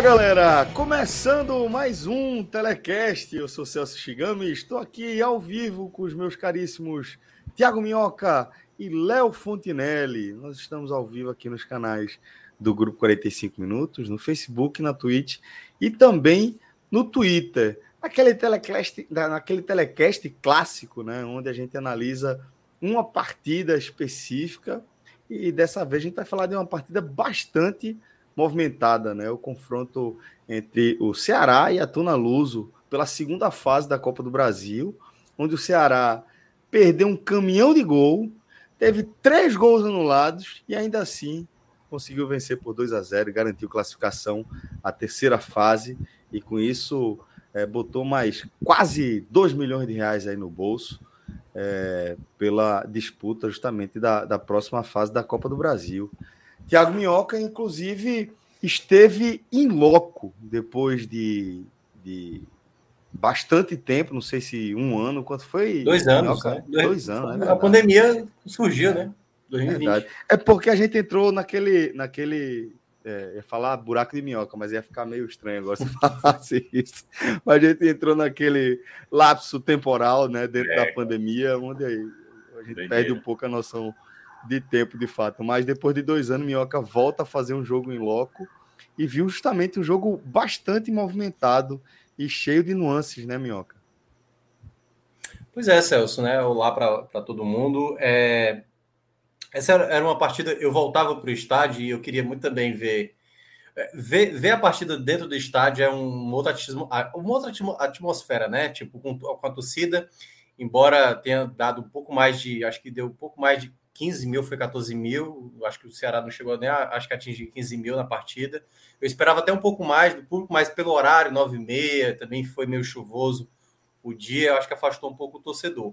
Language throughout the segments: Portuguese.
Olá, galera! Começando mais um Telecast. Eu sou Celso Shigami estou aqui ao vivo com os meus caríssimos Tiago Minhoca e Léo Fontinelli. Nós estamos ao vivo aqui nos canais do Grupo 45 Minutos, no Facebook, na Twitch e também no Twitter. Aquele telecast, naquele telecast clássico, né, onde a gente analisa uma partida específica e dessa vez a gente vai falar de uma partida bastante movimentada, né? O confronto entre o Ceará e a Tuna Luso pela segunda fase da Copa do Brasil, onde o Ceará perdeu um caminhão de gol, teve três gols anulados e ainda assim conseguiu vencer por 2 a 0 e garantiu classificação à terceira fase e com isso é, botou mais quase 2 milhões de reais aí no bolso é, pela disputa justamente da, da próxima fase da Copa do Brasil. Tiago Minhoca, inclusive, esteve em loco depois de, de bastante tempo, não sei se um ano, quanto foi? Dois anos. Minhoca, né? Dois anos. É a pandemia surgiu, né? 2020. É, é porque a gente entrou naquele. naquele é, ia falar buraco de minhoca, mas ia ficar meio estranho agora se falasse isso. Mas a gente entrou naquele lapso temporal, né, dentro é. da pandemia, onde a gente perde um pouco a noção de tempo, de fato. Mas depois de dois anos, Minhoca volta a fazer um jogo em loco e viu justamente um jogo bastante movimentado e cheio de nuances, né, Minhoca? Pois é, Celso, né? Olá para todo mundo. É... Essa era uma partida. Eu voltava para o estádio e eu queria muito também ver. É, ver, ver a partida dentro do estádio é um outro uma outra atmosfera, né? Tipo, com, com a torcida, embora tenha dado um pouco mais de. Acho que deu um pouco mais de 15 mil foi 14 mil. Acho que o Ceará não chegou nem a, acho que atingir 15 mil na partida. Eu esperava até um pouco mais do público, mas pelo horário, 9 e meia, também foi meio chuvoso o dia, acho que afastou um pouco o torcedor.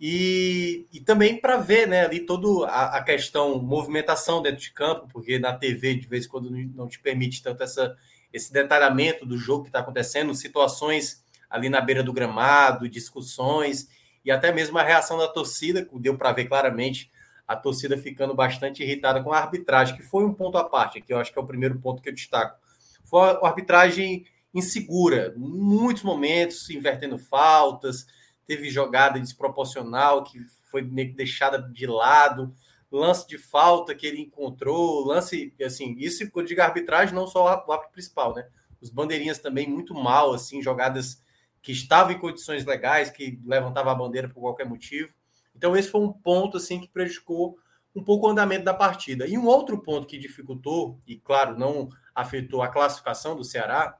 E, e também para ver né, ali toda a, a, questão movimentação dentro de campo, porque na TV, de vez em quando, não te permite tanto essa, esse detalhamento do jogo que está acontecendo, situações ali na beira do gramado, discussões, e até mesmo a reação da torcida, deu para ver claramente a torcida ficando bastante irritada com a arbitragem, que foi um ponto à parte, que eu acho que é o primeiro ponto que eu destaco. Foi uma arbitragem insegura, muitos momentos invertendo faltas, teve jogada desproporcional que foi deixada de lado, lance de falta que ele encontrou, lance, assim, isso quando digo arbitragem, não só o árbitro principal, né? Os bandeirinhas também muito mal, assim, jogadas que estavam em condições legais, que levantava a bandeira por qualquer motivo. Então, esse foi um ponto assim que prejudicou um pouco o andamento da partida. E um outro ponto que dificultou, e claro, não afetou a classificação do Ceará,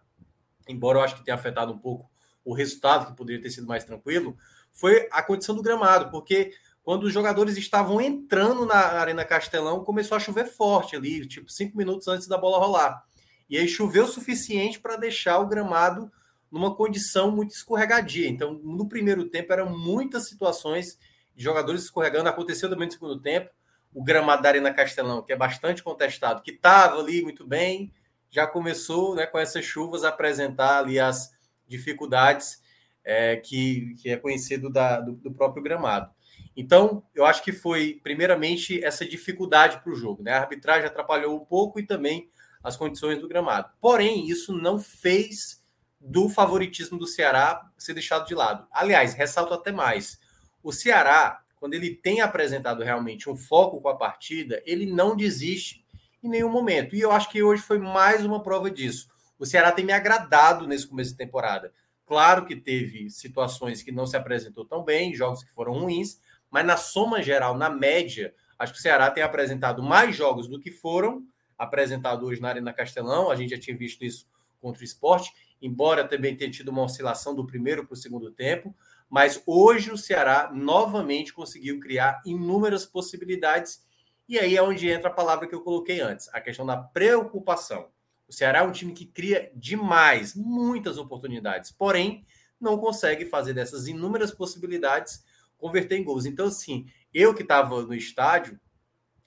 embora eu acho que tenha afetado um pouco o resultado, que poderia ter sido mais tranquilo, foi a condição do gramado, porque quando os jogadores estavam entrando na Arena Castelão, começou a chover forte ali, tipo cinco minutos antes da bola rolar. E aí choveu o suficiente para deixar o gramado numa condição muito escorregadia. Então, no primeiro tempo, eram muitas situações jogadores escorregando. Aconteceu também no segundo tempo. O gramado da Arena Castelão, que é bastante contestado, que estava ali muito bem, já começou né, com essas chuvas a apresentar ali as dificuldades é, que, que é conhecido da, do, do, próprio gramado. Então, eu acho que foi, primeiramente, essa dificuldade para o jogo. Né? A arbitragem atrapalhou um pouco e também as condições do gramado. Porém, isso não fez do favoritismo do Ceará ser deixado de lado. Aliás, ressalto até mais o Ceará, quando ele tem apresentado realmente um foco com a partida, ele não desiste em nenhum momento. E eu acho que hoje foi mais uma prova disso. O Ceará tem me agradado nesse começo de temporada. Claro que teve situações que não se apresentou tão bem, jogos que foram ruins, mas na soma geral, na média, acho que o Ceará tem apresentado mais jogos do que foram apresentados hoje na Arena Castelão. A gente já tinha visto isso contra o esporte, embora também tenha tido uma oscilação do primeiro para o segundo tempo. Mas hoje o Ceará novamente conseguiu criar inúmeras possibilidades. E aí é onde entra a palavra que eu coloquei antes, a questão da preocupação. O Ceará é um time que cria demais, muitas oportunidades, porém não consegue fazer dessas inúmeras possibilidades converter em gols. Então, assim, eu que estava no estádio,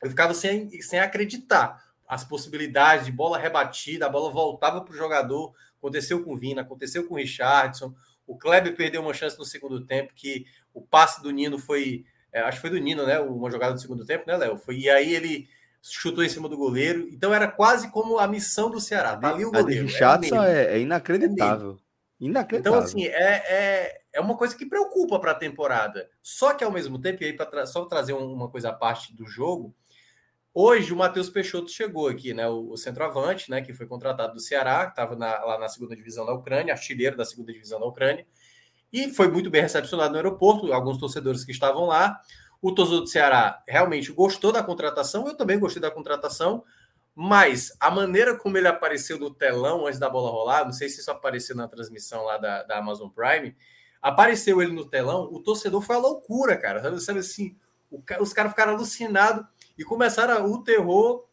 eu ficava sem, sem acreditar as possibilidades de bola rebatida, a bola voltava para o jogador. Aconteceu com o Vina, aconteceu com o Richardson. O Kleber perdeu uma chance no segundo tempo, que o passe do Nino foi. É, acho que foi do Nino, né? Uma jogada do segundo tempo, né, Léo? Foi, e aí ele chutou em cima do goleiro. Então era quase como a missão do Ceará. Tá ali o goleiro. A de Richardson é, é, inacreditável. É inacreditável. Então, assim, é, é, é uma coisa que preocupa para a temporada. Só que ao mesmo tempo, e aí, para só trazer uma coisa à parte do jogo, Hoje o Matheus Peixoto chegou aqui, né? O, o, centroavante, né? Que foi contratado do Ceará, estava lá na segunda divisão da Ucrânia, artilheiro da segunda divisão da Ucrânia, e foi muito bem recepcionado no aeroporto. Alguns torcedores que estavam lá. O torcedor do Ceará realmente gostou da contratação, eu também gostei da contratação, mas a maneira como ele apareceu no telão antes da bola rolar, não sei se isso apareceu na transmissão lá da, da Amazon Prime, apareceu ele no telão, o torcedor foi a loucura, cara. Sabe assim, o, os caras ficaram alucinados e começaram o terror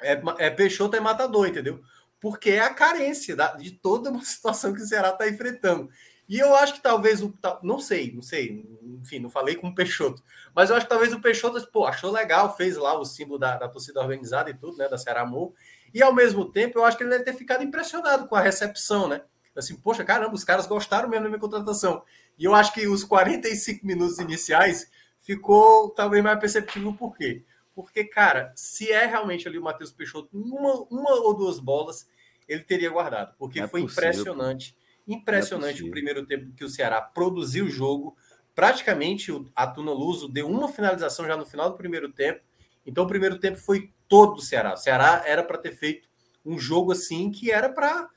é, é Peixoto é matador, entendeu? Porque é a carência da, de toda uma situação que o Ceará está enfrentando. E eu acho que talvez o. Não sei, não sei. Enfim, não falei com o Peixoto. Mas eu acho que talvez o Peixoto pô, achou legal, fez lá o símbolo da, da torcida organizada e tudo, né? Da Ceará Amor. E ao mesmo tempo, eu acho que ele deve ter ficado impressionado com a recepção, né? Assim, poxa, caramba, os caras gostaram mesmo da minha contratação. E eu acho que os 45 minutos iniciais ficou talvez mais perceptível por quê? Porque, cara, se é realmente ali o Matheus Peixoto, uma, uma ou duas bolas, ele teria guardado. Porque é foi possível, impressionante. Impressionante é o primeiro tempo que o Ceará produziu o jogo. Praticamente a Tuna Luso deu uma finalização já no final do primeiro tempo. Então o primeiro tempo foi todo do Ceará. O Ceará era para ter feito um jogo assim que era para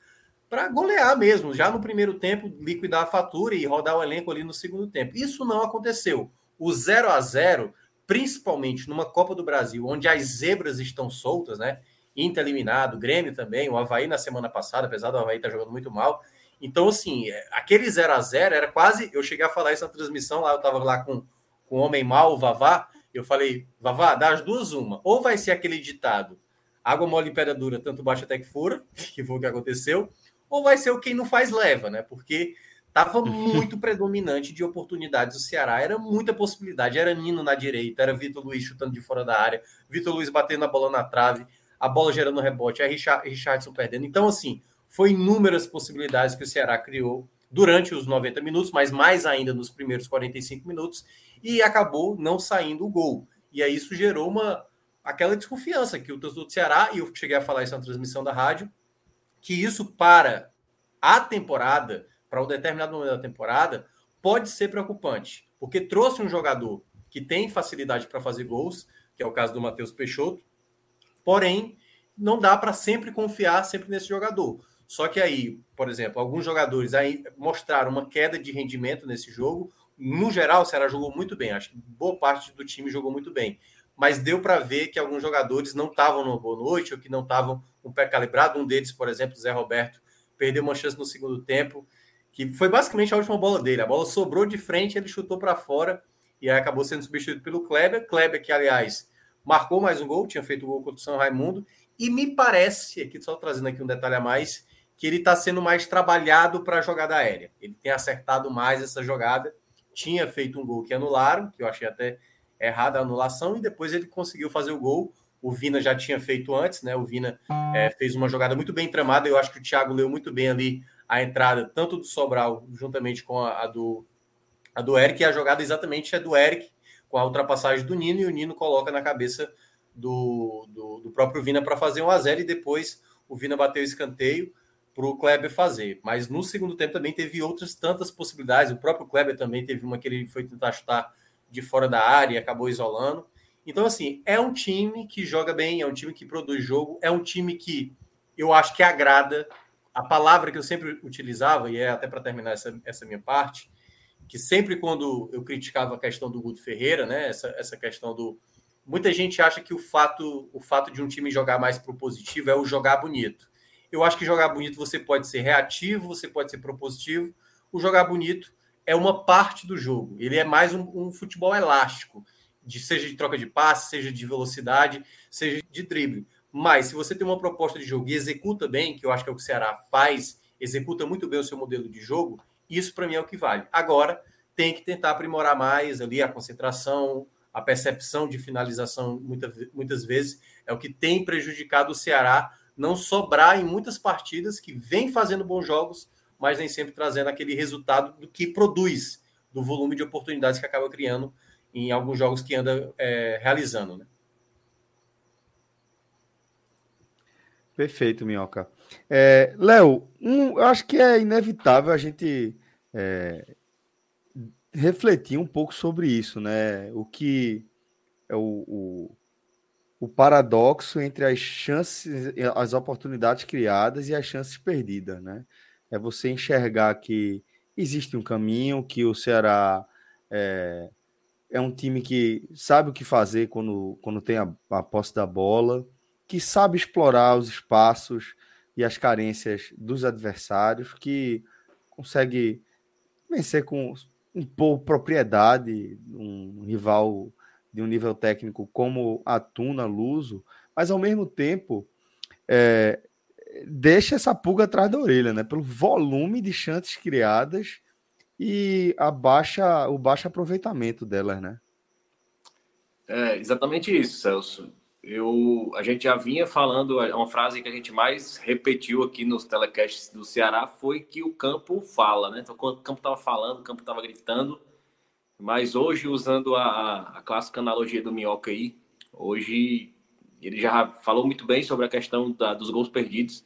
para golear mesmo, já no primeiro tempo, liquidar a fatura e rodar o elenco ali no segundo tempo. Isso não aconteceu. O 0 a 0 principalmente numa Copa do Brasil, onde as zebras estão soltas, né? Inter eliminado, Grêmio também, o Havaí na semana passada, apesar do Havaí estar tá jogando muito mal. Então, assim, é, aquele 0 a 0 era quase. Eu cheguei a falar isso na transmissão lá, eu estava lá com, com o Homem Mal, o Vavá. Eu falei, Vavá, das duas, uma. Ou vai ser aquele ditado: água mole em pedra dura, tanto baixa até que fura, que foi o que aconteceu, ou vai ser o quem não faz leva, né? Porque Estava muito predominante de oportunidades do Ceará. Era muita possibilidade. Era Nino na direita, era Vitor Luiz chutando de fora da área, Vitor Luiz batendo a bola na trave, a bola gerando rebote, a Richard, Richardson perdendo. Então, assim, foi inúmeras possibilidades que o Ceará criou durante os 90 minutos, mas mais ainda nos primeiros 45 minutos, e acabou não saindo o gol. E aí isso gerou uma aquela desconfiança que o torcedor do Ceará, e eu cheguei a falar isso na transmissão da rádio, que isso para a temporada para um determinado momento da temporada pode ser preocupante, porque trouxe um jogador que tem facilidade para fazer gols, que é o caso do Matheus Peixoto, porém não dá para sempre confiar sempre nesse jogador. Só que aí, por exemplo, alguns jogadores aí mostraram uma queda de rendimento nesse jogo. No geral, o Ceará jogou muito bem. Acho que boa parte do time jogou muito bem. Mas deu para ver que alguns jogadores não estavam numa boa noite ou que não estavam com o pé calibrado. Um deles, por exemplo, Zé Roberto, perdeu uma chance no segundo tempo que foi basicamente a última bola dele. A bola sobrou de frente, ele chutou para fora e aí acabou sendo substituído pelo Kleber. Kleber, que aliás marcou mais um gol, tinha feito o gol contra o São Raimundo. E me parece, aqui só trazendo aqui um detalhe a mais, que ele está sendo mais trabalhado para a jogada aérea. Ele tem acertado mais essa jogada. Tinha feito um gol que anularam, que eu achei até errada a anulação, e depois ele conseguiu fazer o gol. O Vina já tinha feito antes, né? O Vina é, fez uma jogada muito bem tramada. Eu acho que o Thiago leu muito bem ali a entrada tanto do Sobral juntamente com a, a, do, a do Eric, e a jogada exatamente é do Eric, com a ultrapassagem do Nino, e o Nino coloca na cabeça do, do, do próprio Vina para fazer um a 0 e depois o Vina bateu o escanteio para o Kleber fazer. Mas no segundo tempo também teve outras tantas possibilidades. O próprio Kleber também teve uma que ele foi tentar chutar de fora da área e acabou isolando. Então, assim, é um time que joga bem, é um time que produz jogo, é um time que eu acho que agrada a palavra que eu sempre utilizava, e é até para terminar essa, essa minha parte, que sempre quando eu criticava a questão do Guto Ferreira, né, essa, essa questão do muita gente acha que o fato o fato de um time jogar mais propositivo é o jogar bonito. Eu acho que jogar bonito você pode ser reativo, você pode ser propositivo. O jogar bonito é uma parte do jogo. Ele é mais um, um futebol elástico, de, seja de troca de passe, seja de velocidade, seja de drible. Mas se você tem uma proposta de jogo e executa bem, que eu acho que é o que o Ceará faz, executa muito bem o seu modelo de jogo, isso para mim é o que vale. Agora tem que tentar aprimorar mais ali a concentração, a percepção de finalização, muita, muitas vezes é o que tem prejudicado o Ceará não sobrar em muitas partidas que vem fazendo bons jogos, mas nem sempre trazendo aquele resultado do que produz, do volume de oportunidades que acaba criando em alguns jogos que anda é, realizando. Né? Perfeito, Minhoca. É, Léo, um, eu acho que é inevitável a gente é, refletir um pouco sobre isso, né? O que é o, o, o, paradoxo entre as chances, as oportunidades criadas e as chances perdidas, né? É você enxergar que existe um caminho, que o Ceará é, é um time que sabe o que fazer quando, quando tem a, a posse da bola, que sabe explorar os espaços e as carências dos adversários, que consegue vencer com um pouco propriedade um rival de um nível técnico como a Tuna Luso, mas ao mesmo tempo é, deixa essa pulga atrás da orelha, né? Pelo volume de chances criadas e a baixa, o baixo aproveitamento delas, né? É exatamente isso, Celso eu, a gente já vinha falando, é uma frase que a gente mais repetiu aqui nos telecasts do Ceará foi que o campo fala, né? Então, quando o campo estava falando, o campo estava gritando, mas hoje, usando a, a clássica analogia do Minhoca aí, hoje ele já falou muito bem sobre a questão da, dos gols perdidos,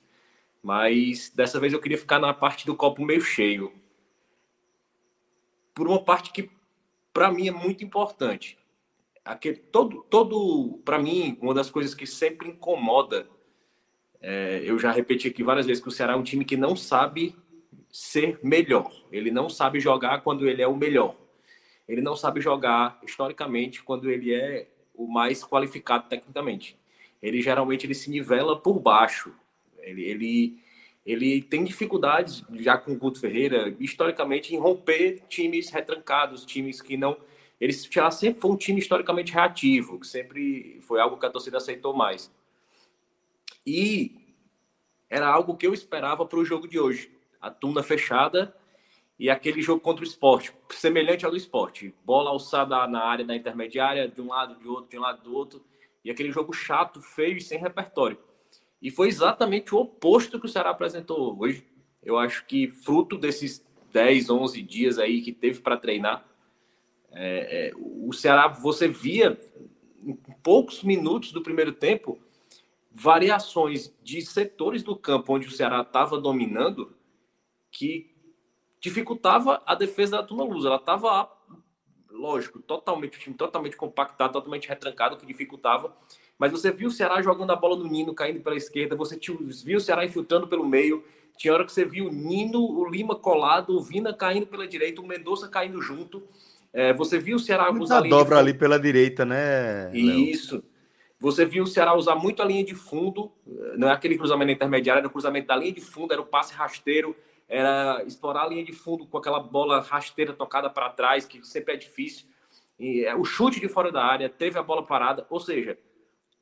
mas dessa vez eu queria ficar na parte do copo meio cheio. Por uma parte que, para mim, é muito importante aquele todo todo para mim uma das coisas que sempre incomoda é, eu já repeti aqui várias vezes que o Ceará é um time que não sabe ser melhor. Ele não sabe jogar quando ele é o melhor. Ele não sabe jogar historicamente quando ele é o mais qualificado tecnicamente. Ele geralmente ele se nivela por baixo. Ele, ele ele tem dificuldades já com o Guto Ferreira historicamente em romper times retrancados times que não eles sempre foi um time historicamente reativo, que sempre foi algo que a torcida aceitou mais. E era algo que eu esperava para o jogo de hoje. A tuna fechada e aquele jogo contra o esporte, semelhante ao do esporte. Bola alçada na área da intermediária, de um lado, de outro, de um lado, do outro. E aquele jogo chato, feio e sem repertório. E foi exatamente o oposto que o Ceará apresentou hoje. Eu acho que fruto desses 10, 11 dias aí que teve para treinar, é, é, o Ceará, você via em poucos minutos do primeiro tempo variações de setores do campo onde o Ceará estava dominando que dificultava a defesa da Tuna Luz. Ela estava, lógico, totalmente o time totalmente compactado, totalmente retrancado, que dificultava. Mas você viu o Ceará jogando a bola no Nino, caindo pela esquerda, você viu o Ceará infiltrando pelo meio. Tinha hora que você viu o Nino, o Lima colado, o Vina caindo pela direita, o Mendonça caindo junto. É, você viu o Ceará Muita usar dobra de ali pela direita, né? Isso. Léo? Você viu o Ceará usar muito a linha de fundo, não é aquele cruzamento intermediário, era o cruzamento da linha de fundo, era o passe rasteiro, era explorar a linha de fundo com aquela bola rasteira tocada para trás, que sempre é difícil. E, é, o chute de fora da área, teve a bola parada, ou seja,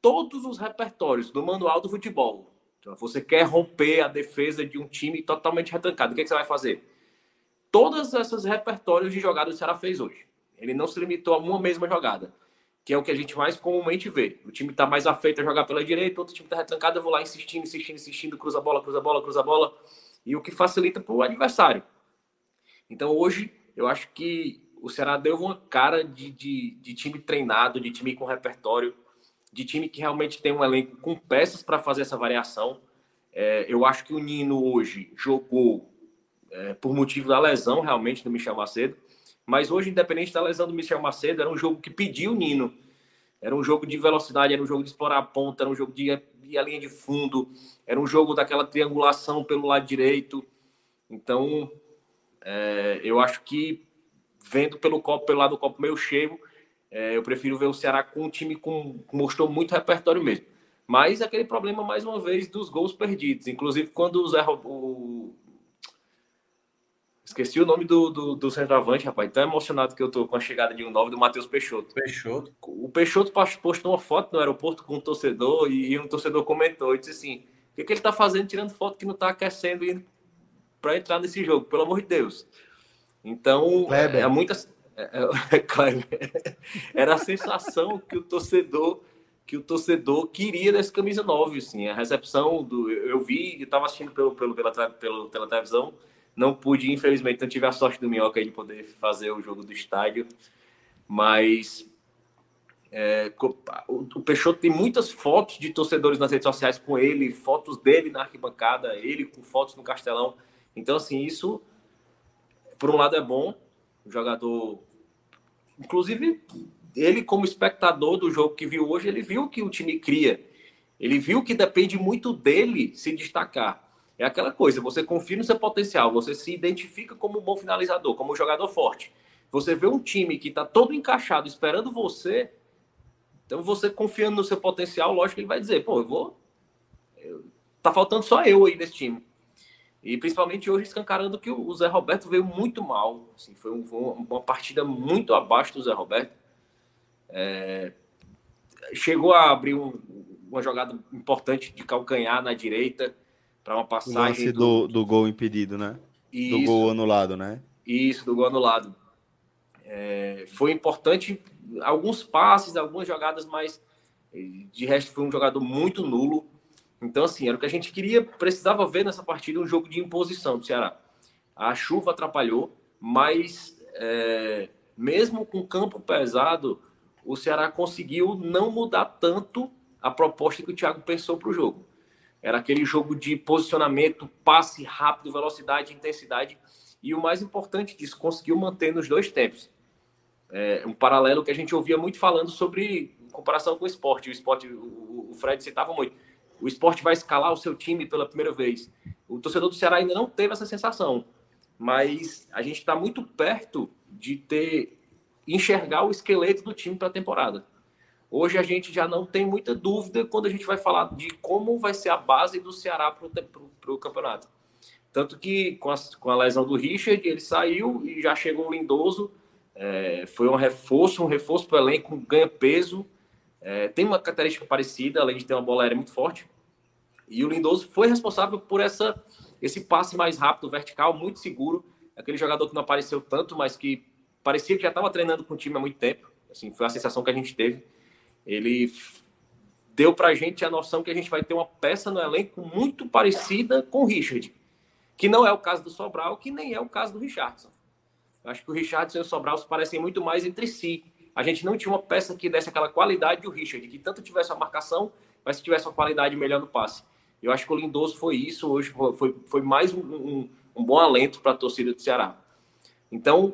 todos os repertórios do manual do futebol. Então, você quer romper a defesa de um time totalmente retrancado, o que, é que você vai fazer? Todas essas repertórios de jogadas o Ceará fez hoje. Ele não se limitou a uma mesma jogada, que é o que a gente mais comumente vê. O time está mais afeito a jogar pela direita, outro time está retrancado, eu vou lá insistindo, insistindo, insistindo, cruza a bola, cruza a bola, cruza a bola, e o que facilita para o adversário. Então hoje, eu acho que o Ceará deu uma cara de, de, de time treinado, de time com repertório, de time que realmente tem um elenco com peças para fazer essa variação. É, eu acho que o Nino hoje jogou é, por motivo da lesão realmente do Michel Macedo. Mas hoje, independente da lesão do Michel Macedo, era um jogo que pediu o Nino. Era um jogo de velocidade, era um jogo de explorar a ponta, era um jogo de ir a linha de fundo, era um jogo daquela triangulação pelo lado direito. Então, é, eu acho que vendo pelo copo, pelo lado do copo meio cheio, é, eu prefiro ver o Ceará com um time com mostrou muito repertório mesmo. Mas aquele problema, mais uma vez, dos gols perdidos. Inclusive, quando o Zé o... Esqueci o nome do, do, do centroavante, rapaz. Tão emocionado que eu tô com a chegada de um novo do Matheus Peixoto. Peixoto. O Peixoto postou uma foto no aeroporto com um torcedor e, um torcedor comentou e disse assim: o que, que ele tá fazendo tirando foto que não tá aquecendo e para entrar nesse jogo? Pelo amor de Deus. Então, é, é muitas. É, é, era a sensação que o torcedor que o torcedor queria dessa camisa 9, assim, a recepção do eu vi, estava assistindo pelo, pelo, pela, pela televisão, não pude, infelizmente, não tive a sorte do Minhoca de poder fazer o jogo do estádio, mas é, o, Peixoto tem muitas fotos de torcedores nas redes sociais com ele, fotos dele na arquibancada, ele com fotos no Castelão, então, assim, isso, por um lado é bom, o jogador, inclusive ele, como espectador do jogo que viu hoje, ele viu que o time cria. Ele viu que depende muito dele se destacar. É aquela coisa, você confia no seu potencial, você se identifica como um bom finalizador, como um jogador forte. Você vê um time que está todo encaixado esperando você, então você confiando no seu potencial, lógico que ele vai dizer, pô, eu vou. Tá faltando só eu aí nesse time. E principalmente hoje escancarando que o Zé Roberto veio muito mal. Assim, foi, um, uma partida muito abaixo do Zé Roberto. É, chegou a abrir um, uma jogada importante de calcanhar na direita para uma passagem. do, do, do, gol impedido, né? Isso, do gol anulado, né? Isso, do gol anulado. É, foi importante alguns passes, algumas jogadas, mas de resto foi um jogador muito nulo. Então, assim, era o que a gente queria, precisava ver nessa partida um jogo de imposição do Ceará. A chuva atrapalhou, mas é, mesmo com campo pesado, o Ceará conseguiu não mudar tanto a proposta que o Thiago pensou para o jogo. Era aquele jogo de posicionamento, passe rápido, velocidade, intensidade. E o mais importante disso, conseguiu manter nos dois tempos. É um paralelo que a gente ouvia muito falando sobre comparação com o esporte. O esporte, o, Fred citava muito. O esporte vai escalar o seu time pela primeira vez. O torcedor do Ceará ainda não teve essa sensação. Mas a gente está muito perto de ter enxergar o esqueleto do time para a temporada. Hoje a gente já não tem muita dúvida quando a gente vai falar de como vai ser a base do Ceará para o campeonato. Tanto que com a, com a, lesão do Richard, ele saiu e já chegou o Lindoso. É, foi um reforço, um reforço para o elenco, ganha peso. É, tem uma característica parecida, além de ter uma bola aérea muito forte. E o Lindoso foi responsável por essa, esse passe mais rápido, vertical, muito seguro. Aquele jogador que não apareceu tanto, mas que parecia que já estava treinando com o time há muito tempo. Assim, foi a sensação que a gente teve. Ele deu para a gente a noção que a gente vai ter uma peça no elenco muito parecida com o Richard, que não é o caso do Sobral, que nem é o caso do Richardson. Eu acho que o Richardson e o Sobral se parecem muito mais entre si. A gente não tinha uma peça que desse aquela qualidade do Richard, que tanto tivesse uma marcação, mas que tivesse uma qualidade melhor no passe. Eu acho que o Lindoso foi isso, hoje foi, foi mais um, um, um bom alento para a torcida do Ceará. Então,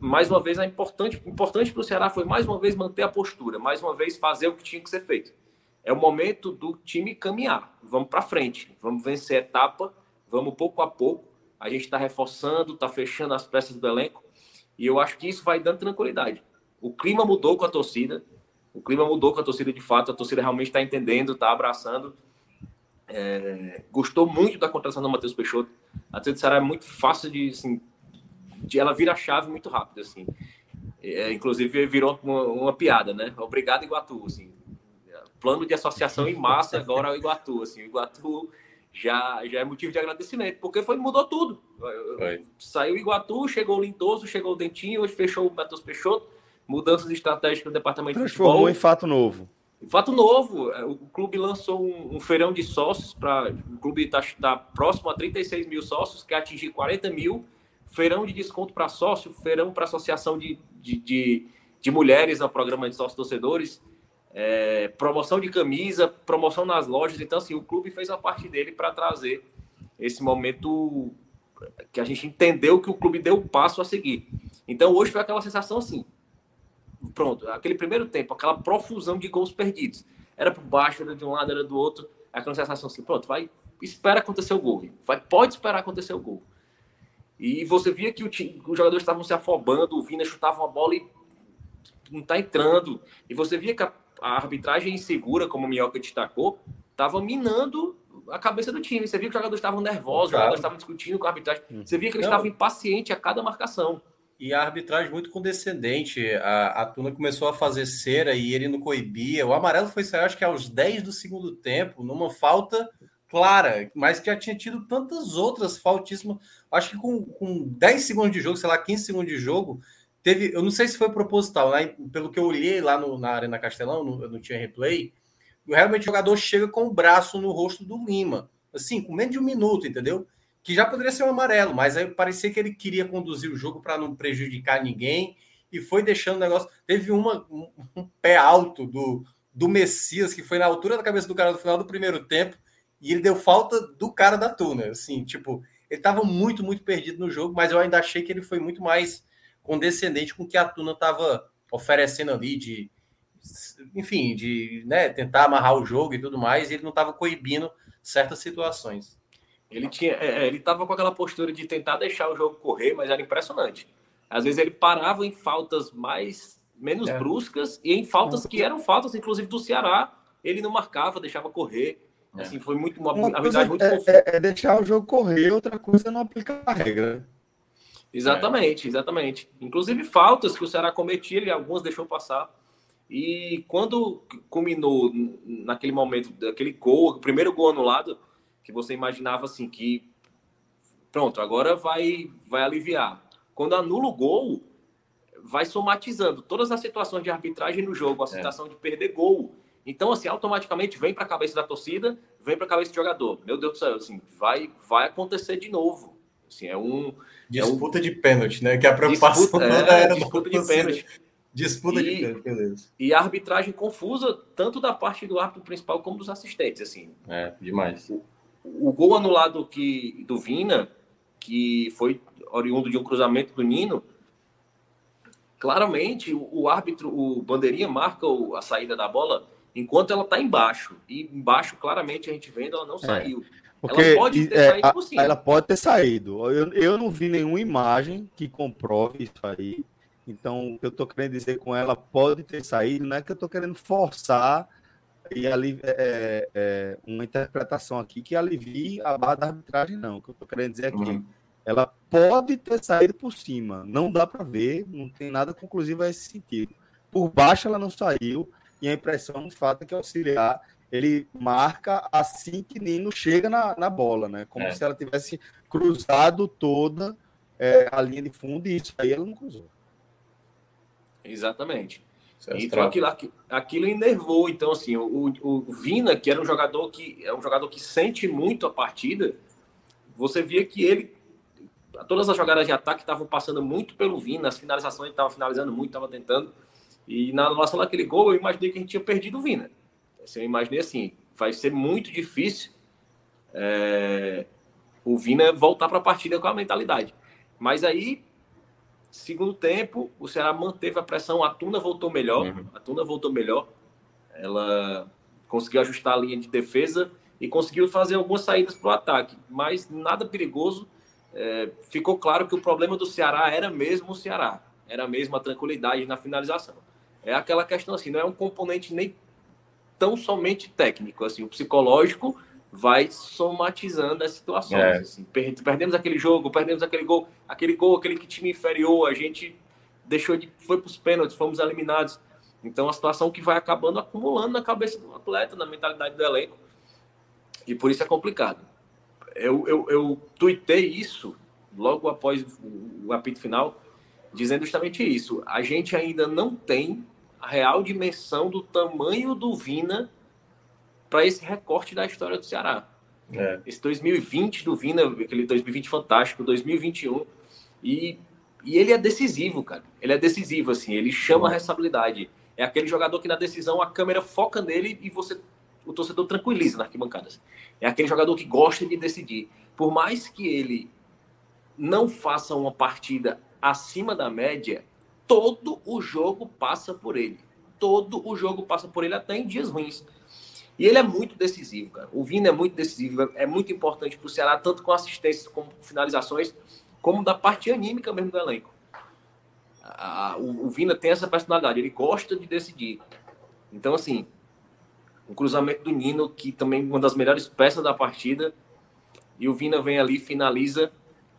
mais uma vez, a importante, importante para o Ceará foi mais uma vez manter a postura, mais uma vez fazer o que tinha que ser feito. É o momento do time caminhar. Vamos para frente, vamos vencer a etapa, vamos pouco a pouco. A gente está reforçando, está fechando as peças do elenco e eu acho que isso vai dando tranquilidade. O clima mudou com a torcida, o clima mudou com a torcida de fato, a torcida realmente está entendendo, está abraçando. É, gostou muito da contratação do Matheus Peixoto. A torcida do Ceará é muito fácil de assim, ela vira a chave muito rápido, assim. É, inclusive virou uma, uma, piada, né? Obrigado, Iguatu, assim. Plano de associação em massa agora ao Iguatu, assim. O Iguatu já, já é motivo de agradecimento, porque foi mudou tudo. Foi. Saiu o Iguatu, chegou o Lindoso, chegou o Dentinho, hoje fechou o Matheus Peixoto, mudanças estratégicas no departamento Transformou de futebol. em fato novo. Fato novo, é, o clube lançou um, um feirão de sócios para. O clube está tá próximo a 36 mil sócios, quer atingir 40 mil feirão de desconto para sócio, feirão para associação de, de, de, de, mulheres ao programa de sócios torcedores, é, promoção de camisa, promoção nas lojas. Então, assim, o clube fez a parte dele para trazer esse momento que a gente entendeu que o clube deu o passo a seguir. Então, hoje foi aquela sensação assim, pronto, aquele primeiro tempo, aquela profusão de gols perdidos. Era por baixo, era de um lado, era do outro. Aquela sensação assim, pronto, vai, espera acontecer o gol. Vai, pode esperar acontecer o gol. E você via que o time, os jogadores estavam se afobando, o Vina chutava uma bola e não está entrando. E você via que a, a arbitragem insegura, como o Minhoca destacou, estava minando a cabeça do time. Você via que os jogadores estavam nervosos, os jogadores estavam discutindo com a arbitragem. Hum. Você via que eles estavam impacientes a cada marcação. E a arbitragem muito condescendente. A, a Tuna começou a fazer cera e ele não coibia. O amarelo foi sair, acho que aos 10 do segundo tempo, numa falta clara, mas que já tinha tido tantas outras faltíssimas. Acho que com, com 10 segundos de jogo, sei lá, 15 segundos de jogo, teve. Eu não sei se foi proposital, né? pelo que eu olhei lá no, na Arena Castelão, no, não tinha replay. Realmente o jogador chega com o braço no rosto do Lima, assim, com menos de um minuto, entendeu? Que já poderia ser um amarelo, mas aí parecia que ele queria conduzir o jogo para não prejudicar ninguém e foi deixando o negócio. Teve uma, um, um pé alto do, do Messias, que foi na altura da cabeça do cara no final do primeiro tempo, e ele deu falta do cara da Tuna. Assim, tipo, ele estava muito, muito perdido no jogo, mas eu ainda achei que ele foi muito mais condescendente com o que a Tuna estava oferecendo ali de enfim, de né, tentar amarrar o jogo e tudo mais, e ele não estava coibindo certas situações. Ele tinha, é, é ele estava com aquela postura de tentar deixar o jogo correr, mas era impressionante. Às vezes ele parava em faltas mais menos é. bruscas e em faltas que eram faltas, inclusive do Ceará, ele não marcava, deixava correr. É. Assim, foi muito uma, uma habilidade muito é, é, é, deixar o jogo correr, outra coisa é não aplicar a regra. Exatamente, exatamente. Inclusive faltas que o Ceará cometia, ele algumas deixou passar. E quando culminou naquele momento, daquele gol, o primeiro gol anulado, que você imaginava assim que pronto, agora vai vai aliviar. Quando anula o gol, vai somatizando todas as situações de arbitragem no jogo, a situação é. de perder gol, então, assim, automaticamente vem para a cabeça da torcida, vem para a cabeça do jogador. Meu Deus do céu, assim, vai, vai acontecer de novo. Assim, é um. Disputa é um... de pênalti, né? Que é a preocupação disputa, é, disputa de pênalti. Disputa e, de pênalti, beleza. E a arbitragem confusa, tanto da parte do árbitro principal como dos assistentes, assim. É, demais. O, o gol anulado que, do Vina, que foi oriundo de um cruzamento do Nino, claramente o, o árbitro, o bandeirinha marca o, a saída da bola enquanto ela está embaixo. E embaixo, claramente, a gente vendo, ela não é. saiu. Porque ela pode ter é, saído por cima. Ela pode ter saído. Eu, eu não vi nenhuma imagem que comprove isso aí. Então, o que eu estou querendo dizer com ela pode ter saído, não é que eu estou querendo forçar e ali, é, é, é, uma interpretação aqui que alivie a barra da arbitragem, não. O que eu estou querendo dizer aqui, uhum. ela pode ter saído por cima. Não dá para ver, não tem nada conclusivo a esse sentido. Por baixo ela não saiu, e a impressão, de fato, é que o auxiliar ele marca assim que Nino chega na, na bola, né? Como é. se ela tivesse cruzado toda é, a linha de fundo e isso aí ela não cruzou. Exatamente. Certo. Então aquilo, aquilo enervou. Então, assim, o, o Vina, que era um jogador que é um jogador que sente muito a partida, você via que ele. Todas as jogadas de ataque estavam passando muito pelo Vina, as finalizações ele estava finalizando muito, estava tentando. E na anulação daquele gol, eu imaginei que a gente tinha perdido o Vina. Assim, eu imaginei assim, vai ser muito difícil é, o Vina voltar para a partida com a mentalidade. Mas aí, segundo tempo, o Ceará manteve a pressão, a Tuna voltou melhor, uhum. a Tuna voltou melhor, ela conseguiu ajustar a linha de defesa e conseguiu fazer algumas saídas para o ataque, mas nada perigoso. É, ficou claro que o problema do Ceará era mesmo o Ceará, era mesmo a tranquilidade na finalização é aquela questão assim, não é um componente nem tão somente técnico, assim, o psicológico vai somatizando as situações. É. Assim. Perdemos aquele jogo, perdemos aquele gol, aquele gol, aquele que time inferior, a gente deixou de foi para os pênaltis, fomos eliminados. Então a situação que vai acabando acumulando na cabeça do atleta, na mentalidade do elenco. E por isso é complicado. Eu, eu, eu tuitei isso logo após o apito final, dizendo justamente isso. A gente ainda não tem real dimensão do tamanho do Vina para esse recorte da história do Ceará. É. Esse 2020 do Vina, aquele 2020 fantástico, 2021. E, e ele é decisivo, cara. Ele é decisivo, assim. Ele chama a responsabilidade. É aquele jogador que na decisão a câmera foca nele e você, o torcedor tranquiliza na arquibancada. É aquele jogador que gosta de decidir. Por mais que ele não faça uma partida acima da média, todo o jogo passa por ele. Todo o jogo passa por ele, até em dias ruins. E ele é muito decisivo, cara. O Vina é muito decisivo, é muito importante para o Ceará, tanto com assistências como finalizações. como da parte anímica mesmo do elenco. O, o Vina tem essa personalidade, ele gosta de decidir. Então, assim, o cruzamento do Nino, que também uma das melhores peças da partida, e o Vina vem ali, finaliza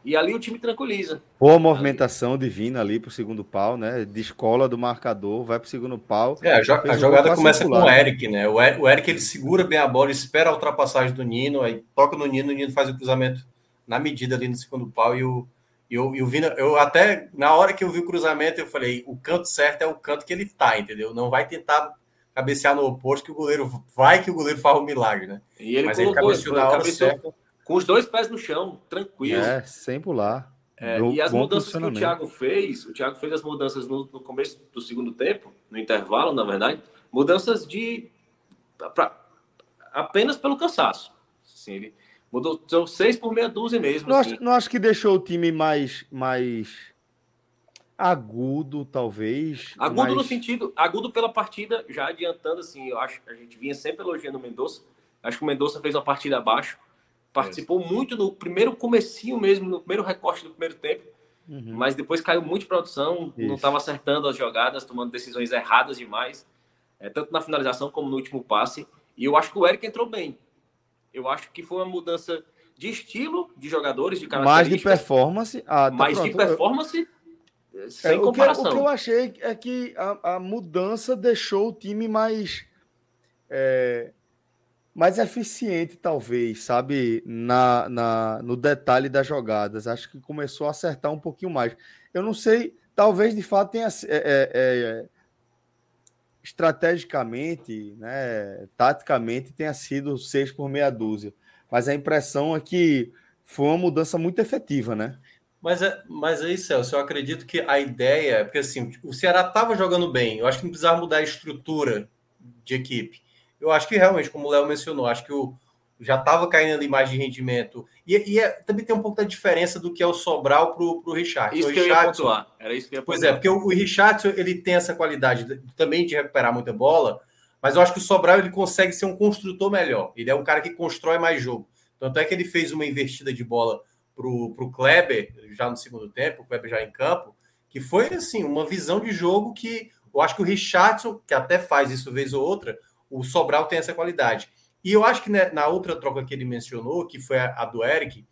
e ali o time tranquiliza. Boa movimentação ali. divina ali pro segundo pau, né? De escola do marcador, vai pro segundo pau. É, a, jo a jogada começa circular. com o Eric, né? O Eric, o Eric, ele segura bem a bola, espera a ultrapassagem do Nino, aí toca no Nino, o Nino faz o cruzamento na medida ali no segundo pau e o, e o, e o Vina, eu até, na hora que eu vi o cruzamento, eu falei, o canto certo é o canto que ele tá, entendeu? Não vai tentar cabecear no oposto que o goleiro vai que o goleiro faz um milagre, né? E ele Mas colocou, ele cabeceou na hora cabeceou, certa com os dois pés no chão, tranquilo. É, sem pular. É, e as mudanças que o Thiago fez, o Thiago fez as mudanças no, no, começo do segundo tempo, no intervalo, na verdade, mudanças de pra, apenas pelo cansaço. Assim, ele mudou são seis por meia dúzia mesmo. Não, assim. acho, não acho que deixou o time mais, mais agudo, talvez. Agudo mais... no sentido, agudo pela partida, já adiantando, assim, eu acho que a gente vinha sempre elogiando o Mendonça. Acho que o Mendonça fez uma partida abaixo. Participou é. muito no primeiro comecinho mesmo, no primeiro recorte do primeiro tempo. Uhum. Mas depois caiu muito de produção, Isso. não estava acertando as jogadas, tomando decisões erradas demais, é, tanto na finalização como no último passe. E eu acho que o Eric entrou bem. Eu acho que foi uma mudança de estilo de jogadores, de Mais de performance. Ah, tá mais pronto. de performance é, sem é, comparação. O que, o que, eu achei é que a, a mudança deixou o time mais. É, mais eficiente, talvez, sabe, na, na, no detalhe das jogadas. Acho que começou a acertar um pouquinho mais. Eu não sei, talvez de fato tenha. É, é, é, estrategicamente, né, taticamente, tenha sido seis por meia dúzia. Mas a impressão é que foi uma mudança muito efetiva, né? Mas é, mas aí, Celso, eu acredito que a ideia, porque assim, o Ceará estava jogando bem, eu acho que não precisava mudar a estrutura de equipe eu acho que realmente, como o Léo mencionou, acho que o, já estava caindo ali mais de rendimento. E, e é, também tem um pouco da diferença do que é o Sobral para o Richard. Isso o que eu ia pontuar. Era isso que eu ia pontuar. Pois é, porque o, o Richardson ele tem essa qualidade de, também de recuperar muita bola, mas eu acho que o Sobral ele consegue ser um construtor melhor. Ele é um cara que constrói mais jogo. Tanto é que ele fez uma investida de bola para o Kleber, já no segundo tempo, o Kleber já em campo, que foi assim, uma visão de jogo que eu acho que o Richardson, que até faz isso vez ou outra, o Sobral tem essa qualidade. E eu acho que né, na outra troca que ele mencionou, que foi a, a, do Eric,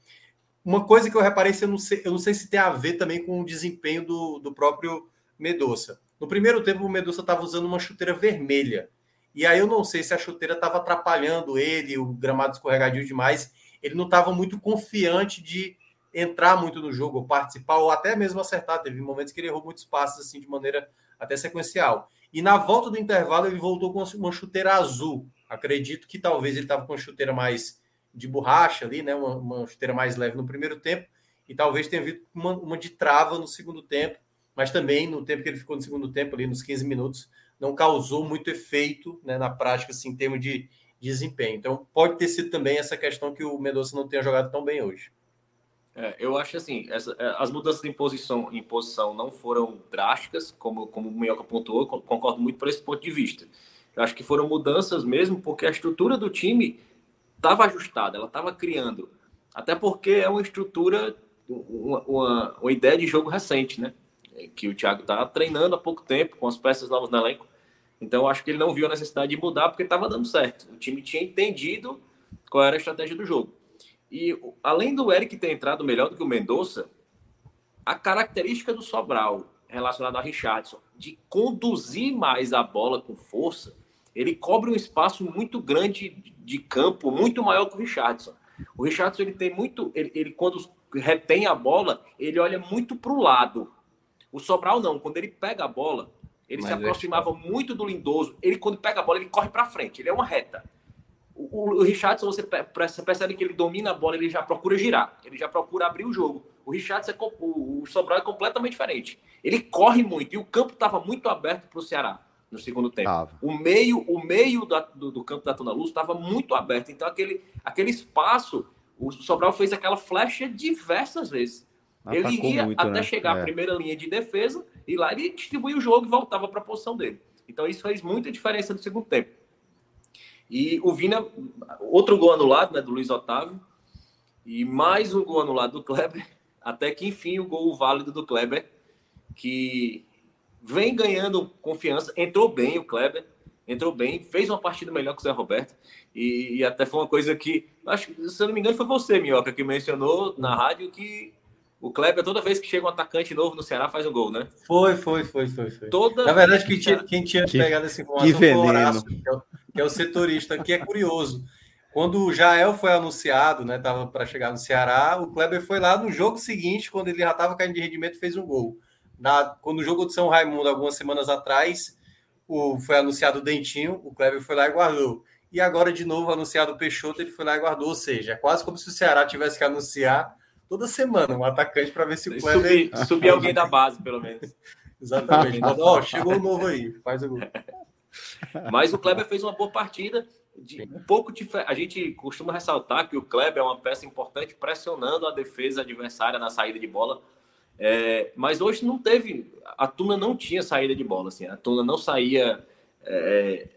uma coisa que eu reparei, eu não sei, eu não sei se tem a ver também com o desempenho do, do próprio Medoça. No primeiro tempo, o Medoça estava usando uma chuteira vermelha. E aí eu não sei se a chuteira estava atrapalhando ele, o gramado escorregadio demais. Ele não estava muito confiante de entrar muito no jogo, ou participar, ou até mesmo acertar. Teve momentos que ele errou muitos passos assim de maneira até sequencial. E na volta do intervalo, ele voltou com uma chuteira azul. Acredito que talvez ele estava com uma chuteira mais de borracha ali, né? Uma, uma, chuteira mais leve no primeiro tempo. E talvez tenha vindo uma, uma de trava no segundo tempo. Mas também, no tempo que ele ficou no segundo tempo, ali nos 15 minutos, não causou muito efeito né, na prática, assim, em termos de desempenho. Então, pode ter sido também essa questão que o Mendonça não tenha jogado tão bem hoje. É, eu acho assim, essa, é, as mudanças em posição, em posição não foram drásticas, como, como o Minhoca pontuou, concordo muito por esse ponto de vista. Eu acho que foram mudanças mesmo porque a estrutura do time estava ajustada, ela estava criando. Até porque é uma estrutura, uma, uma, uma, ideia de jogo recente, né? Que o Thiago está treinando há pouco tempo, com as peças novas no elenco. Então, eu acho que ele não viu a necessidade de mudar porque estava dando certo. O time tinha entendido qual era a estratégia do jogo. E além do Eric ter entrado melhor do que o Mendonça, a característica do Sobral relacionada a Richardson de conduzir mais a bola com força, ele cobre um espaço muito grande de campo, muito maior que o Richardson. O Richardson ele tem muito, ele, ele quando retém a bola, ele olha muito para o lado. O Sobral não, quando ele pega a bola, ele Mas se aproximava muito do Lindoso. Ele quando pega a bola, ele corre para frente, ele é uma reta. O, o Richardson, você percebe que ele domina a bola, ele já procura girar, ele já procura abrir o jogo. O Richardson, é, o, o Sobral é completamente diferente. Ele corre muito e o campo estava muito aberto para o Ceará no segundo tempo. Tava. O meio, o meio da, do, do, campo da Tona Luz estava muito aberto. Então, aquele, aquele espaço, o Sobral fez aquela flecha diversas vezes. Atacou ele ia muito, até né? chegar é. à primeira linha de defesa e lá ele distribuía o jogo e voltava para a posição dele. Então, isso fez muita diferença no segundo tempo. E o Vina, outro gol anulado, né, do Luiz Otávio, e mais um gol anulado do Kleber. até que enfim o gol válido do Kleber, que vem ganhando confiança, entrou bem o Kleber, entrou bem, fez uma partida melhor que o Zé Roberto, e, e até foi uma coisa que, acho que, se eu não me engano, foi você, Minhoca, que mencionou na rádio que o Kleber, toda vez que chega um atacante novo no Ceará, faz um gol, né? Foi, foi, foi, foi. foi. Toda Na verdade, quem tinha, quem tinha que, pegado essa informação foi o Horácio, que é o, é setorista, que é curioso. Quando o Jael foi anunciado, né, tava para chegar no Ceará, o Kleber foi lá no jogo seguinte, quando ele já estava caindo de rendimento, fez um gol. Na, quando o jogo de São Raimundo, algumas semanas atrás, o, foi anunciado o Dentinho, o Kleber foi lá e guardou. E agora, de novo, anunciado o Peixoto, ele foi lá e guardou. Ou seja, é quase como se o Ceará tivesse que anunciar toda semana um atacante para ver se o Kleber. Subir, subir alguém da base, pelo menos. Exatamente. Ó, oh, chegou um novo aí, faz o gol. Mas o Kleber fez uma boa partida. De, um pouco A gente costuma ressaltar que o Kleber é uma peça importante pressionando a defesa adversária na saída de bola. É, mas hoje não teve. A Tuna não tinha saída de bola. Assim, a Tuna não saía. É,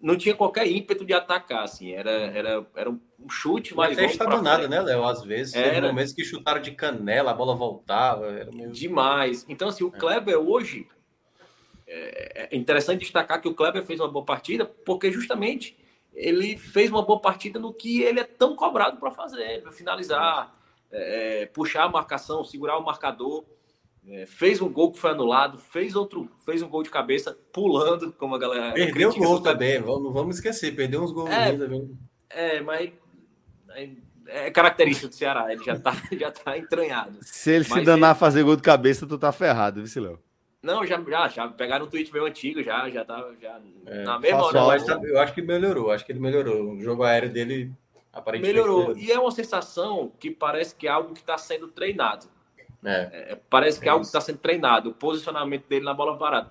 não tinha qualquer ímpeto de atacar. Assim, era, era, era um chute mais. Não está nada, né, Léo? Às vezes. Era momentos que chutaram de canela, a bola voltava. Meio... Demais. Então, assim, o é. Kleber hoje. É, é interessante destacar que o Kleber fez uma boa partida, porque justamente ele fez uma boa partida no que ele é tão cobrado para fazer, para finalizar, é, é, puxar a marcação, segurar o marcador. É, fez um gol que foi anulado, fez outro, fez um gol de cabeça, pulando, como a galera. Perdeu o gol também, vamos, vamos esquecer, perdeu uns gols é, também. É, mas é, é característica do Ceará, ele já tá, já tá entranhado. Se ele mas se danar ele... a fazer gol de cabeça, tu tá ferrado, viu, Léo? Não, já, já, já pegaram um tweet meio antigo, já, já tá já é, na mesma hora. Tá, eu acho que melhorou, acho que ele melhorou. O jogo aéreo dele aparentemente melhorou. E é uma sensação que parece que é algo que está sendo treinado. É. É, parece que é algo que está sendo treinado, o posicionamento dele na bola parada.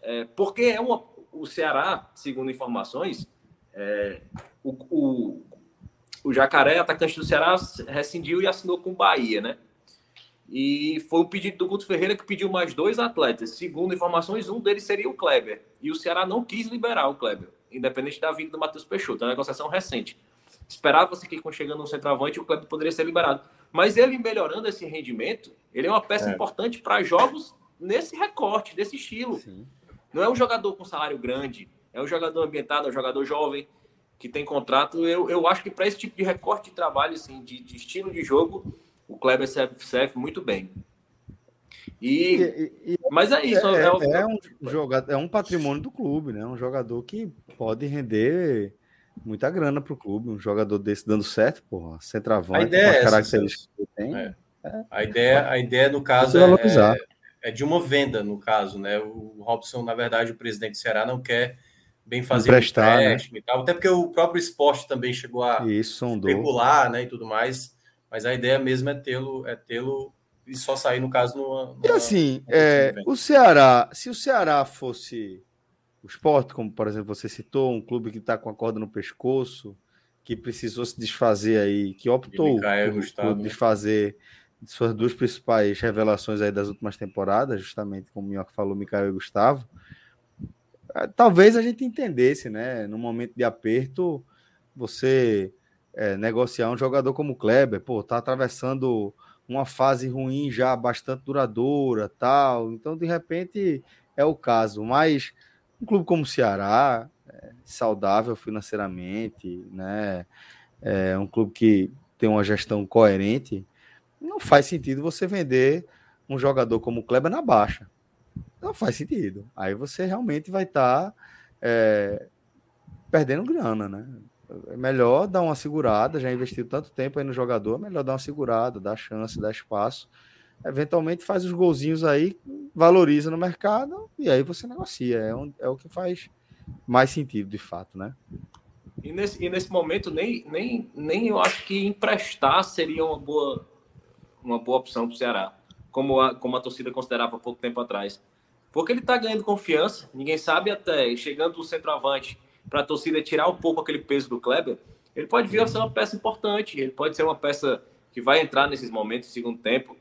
É, porque é uma, o Ceará, segundo informações, é, o, o, o Jacaré, atacante do Ceará, rescindiu e assinou com o Bahia, né? E foi o pedido do Guto Ferreira que pediu mais dois atletas. Segundo informações, um deles seria o Kleber. E o Ceará não quis liberar o Kleber, independente da vinda do Matheus Peixoto. É uma negociação recente. Esperava-se que, chegando no centroavante, o Kleber poderia ser liberado. Mas ele melhorando esse rendimento, ele é uma peça é. importante para jogos nesse recorte, desse estilo. Sim. Não é um jogador com salário grande, é um jogador ambientado, é um jogador jovem, que tem contrato. Eu, eu acho que para esse tipo de recorte de trabalho, assim, de, de estilo de jogo, o Kleber serve, muito bem. E, e, e, mas é isso. É, é, é, é, um jogador, é um patrimônio do clube, né? Um jogador que pode render muita grana para o clube. Um jogador desse dando certo, porra, centroavante, a ideia com as características que tem. É. É. A, ideia, a ideia, no caso, é, é, de uma venda, no caso, né? O Robson, na verdade, o presidente do Ceará não quer bem fazer Emprestar, né? e tal, até porque o próprio esporte também chegou a Isso, especular, né, e tudo mais. Mas a ideia mesmo é tê-lo, é tê-lo e só sair no caso no. E assim, é, o Ceará, se o Ceará fosse o esporte, como por exemplo você citou, um clube que está com a corda no pescoço, que precisou se desfazer aí, que optou por, Gustavo, por né? desfazer de suas duas principais revelações aí das últimas temporadas, justamente como o Minhoca falou, Micael e Gustavo. É, talvez a gente entendesse, né? No momento de aperto, você é, negociar um jogador como o Kleber, pô, tá atravessando uma fase ruim já bastante duradoura, tal. Então, de repente, é o caso. Mas um clube como o Ceará, é, saudável financeiramente, né? É um clube que tem uma gestão coerente, não faz sentido você vender um jogador como o Kleber na baixa. Não faz sentido. Aí você realmente vai estar tá, é, perdendo grana, né? É melhor dar uma segurada, já investiu tanto tempo aí no jogador, é melhor dar uma segurada, dar chance, dar espaço. Eventualmente faz os golzinhos aí, valoriza no mercado e aí você negocia. É, um, é o que faz mais sentido, de fato, né? E nesse, e nesse momento, nem, nem, nem eu acho que emprestar seria uma boa, uma boa opção para o Ceará, como a, como a torcida considerava pouco tempo atrás. Porque ele está ganhando confiança, ninguém sabe até, chegando o centroavante, para a torcida tirar um pouco aquele peso do Kleber, ele pode vir a ser uma peça importante, ele pode ser uma peça que vai entrar nesses momentos, segundo tempo.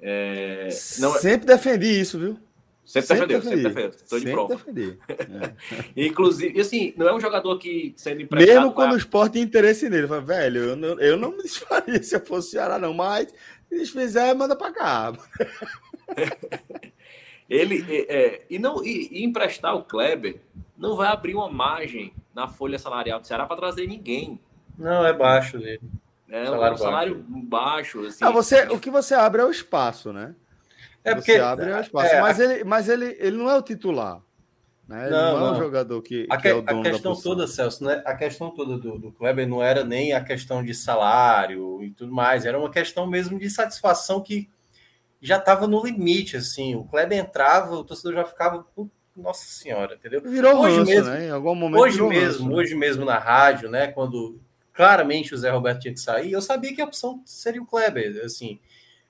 É... Não... É- sempre defendi isso, viu? Sempre, sempre defendeu, defendi. sempre defendeu. Estou de prova. Defendi. É. Inclusive, assim, não é um jogador que sendo emprestado. Mesmo quando o esporte tem interesse nele, fala, velho, eu não, eu não me desfaria se eu fosse Ceará, não, mas Se fizer, manda para cá. Ele é, é, e não e, e, emprestar o Kleber não vai abrir uma margem na folha salarial do Ceará para trazer ninguém. Não, é baixo dele. É salário um salário baixo. baixo assim. ah, você, o que você abre é o espaço, né? É porque você abre é o espaço. É, mas, ele, mas ele, ele não é o titular. Né? Não, não, é um jogador que, a, que é o dono a questão toda, Celso, né? a questão toda do, do Kleber não era nem a questão de salário e tudo mais, era uma questão mesmo de satisfação que já estava no limite, assim. O Kleber entrava, o torcedor já ficava, nossa senhora, entendeu? Virou hoje ranço, mesmo, né? Em algum momento hoje mesmo, ranço, né? hoje mesmo na rádio, né? Quando claramente o Zé Roberto tinha que sair, eu sabia que a opção seria o Kleber, assim.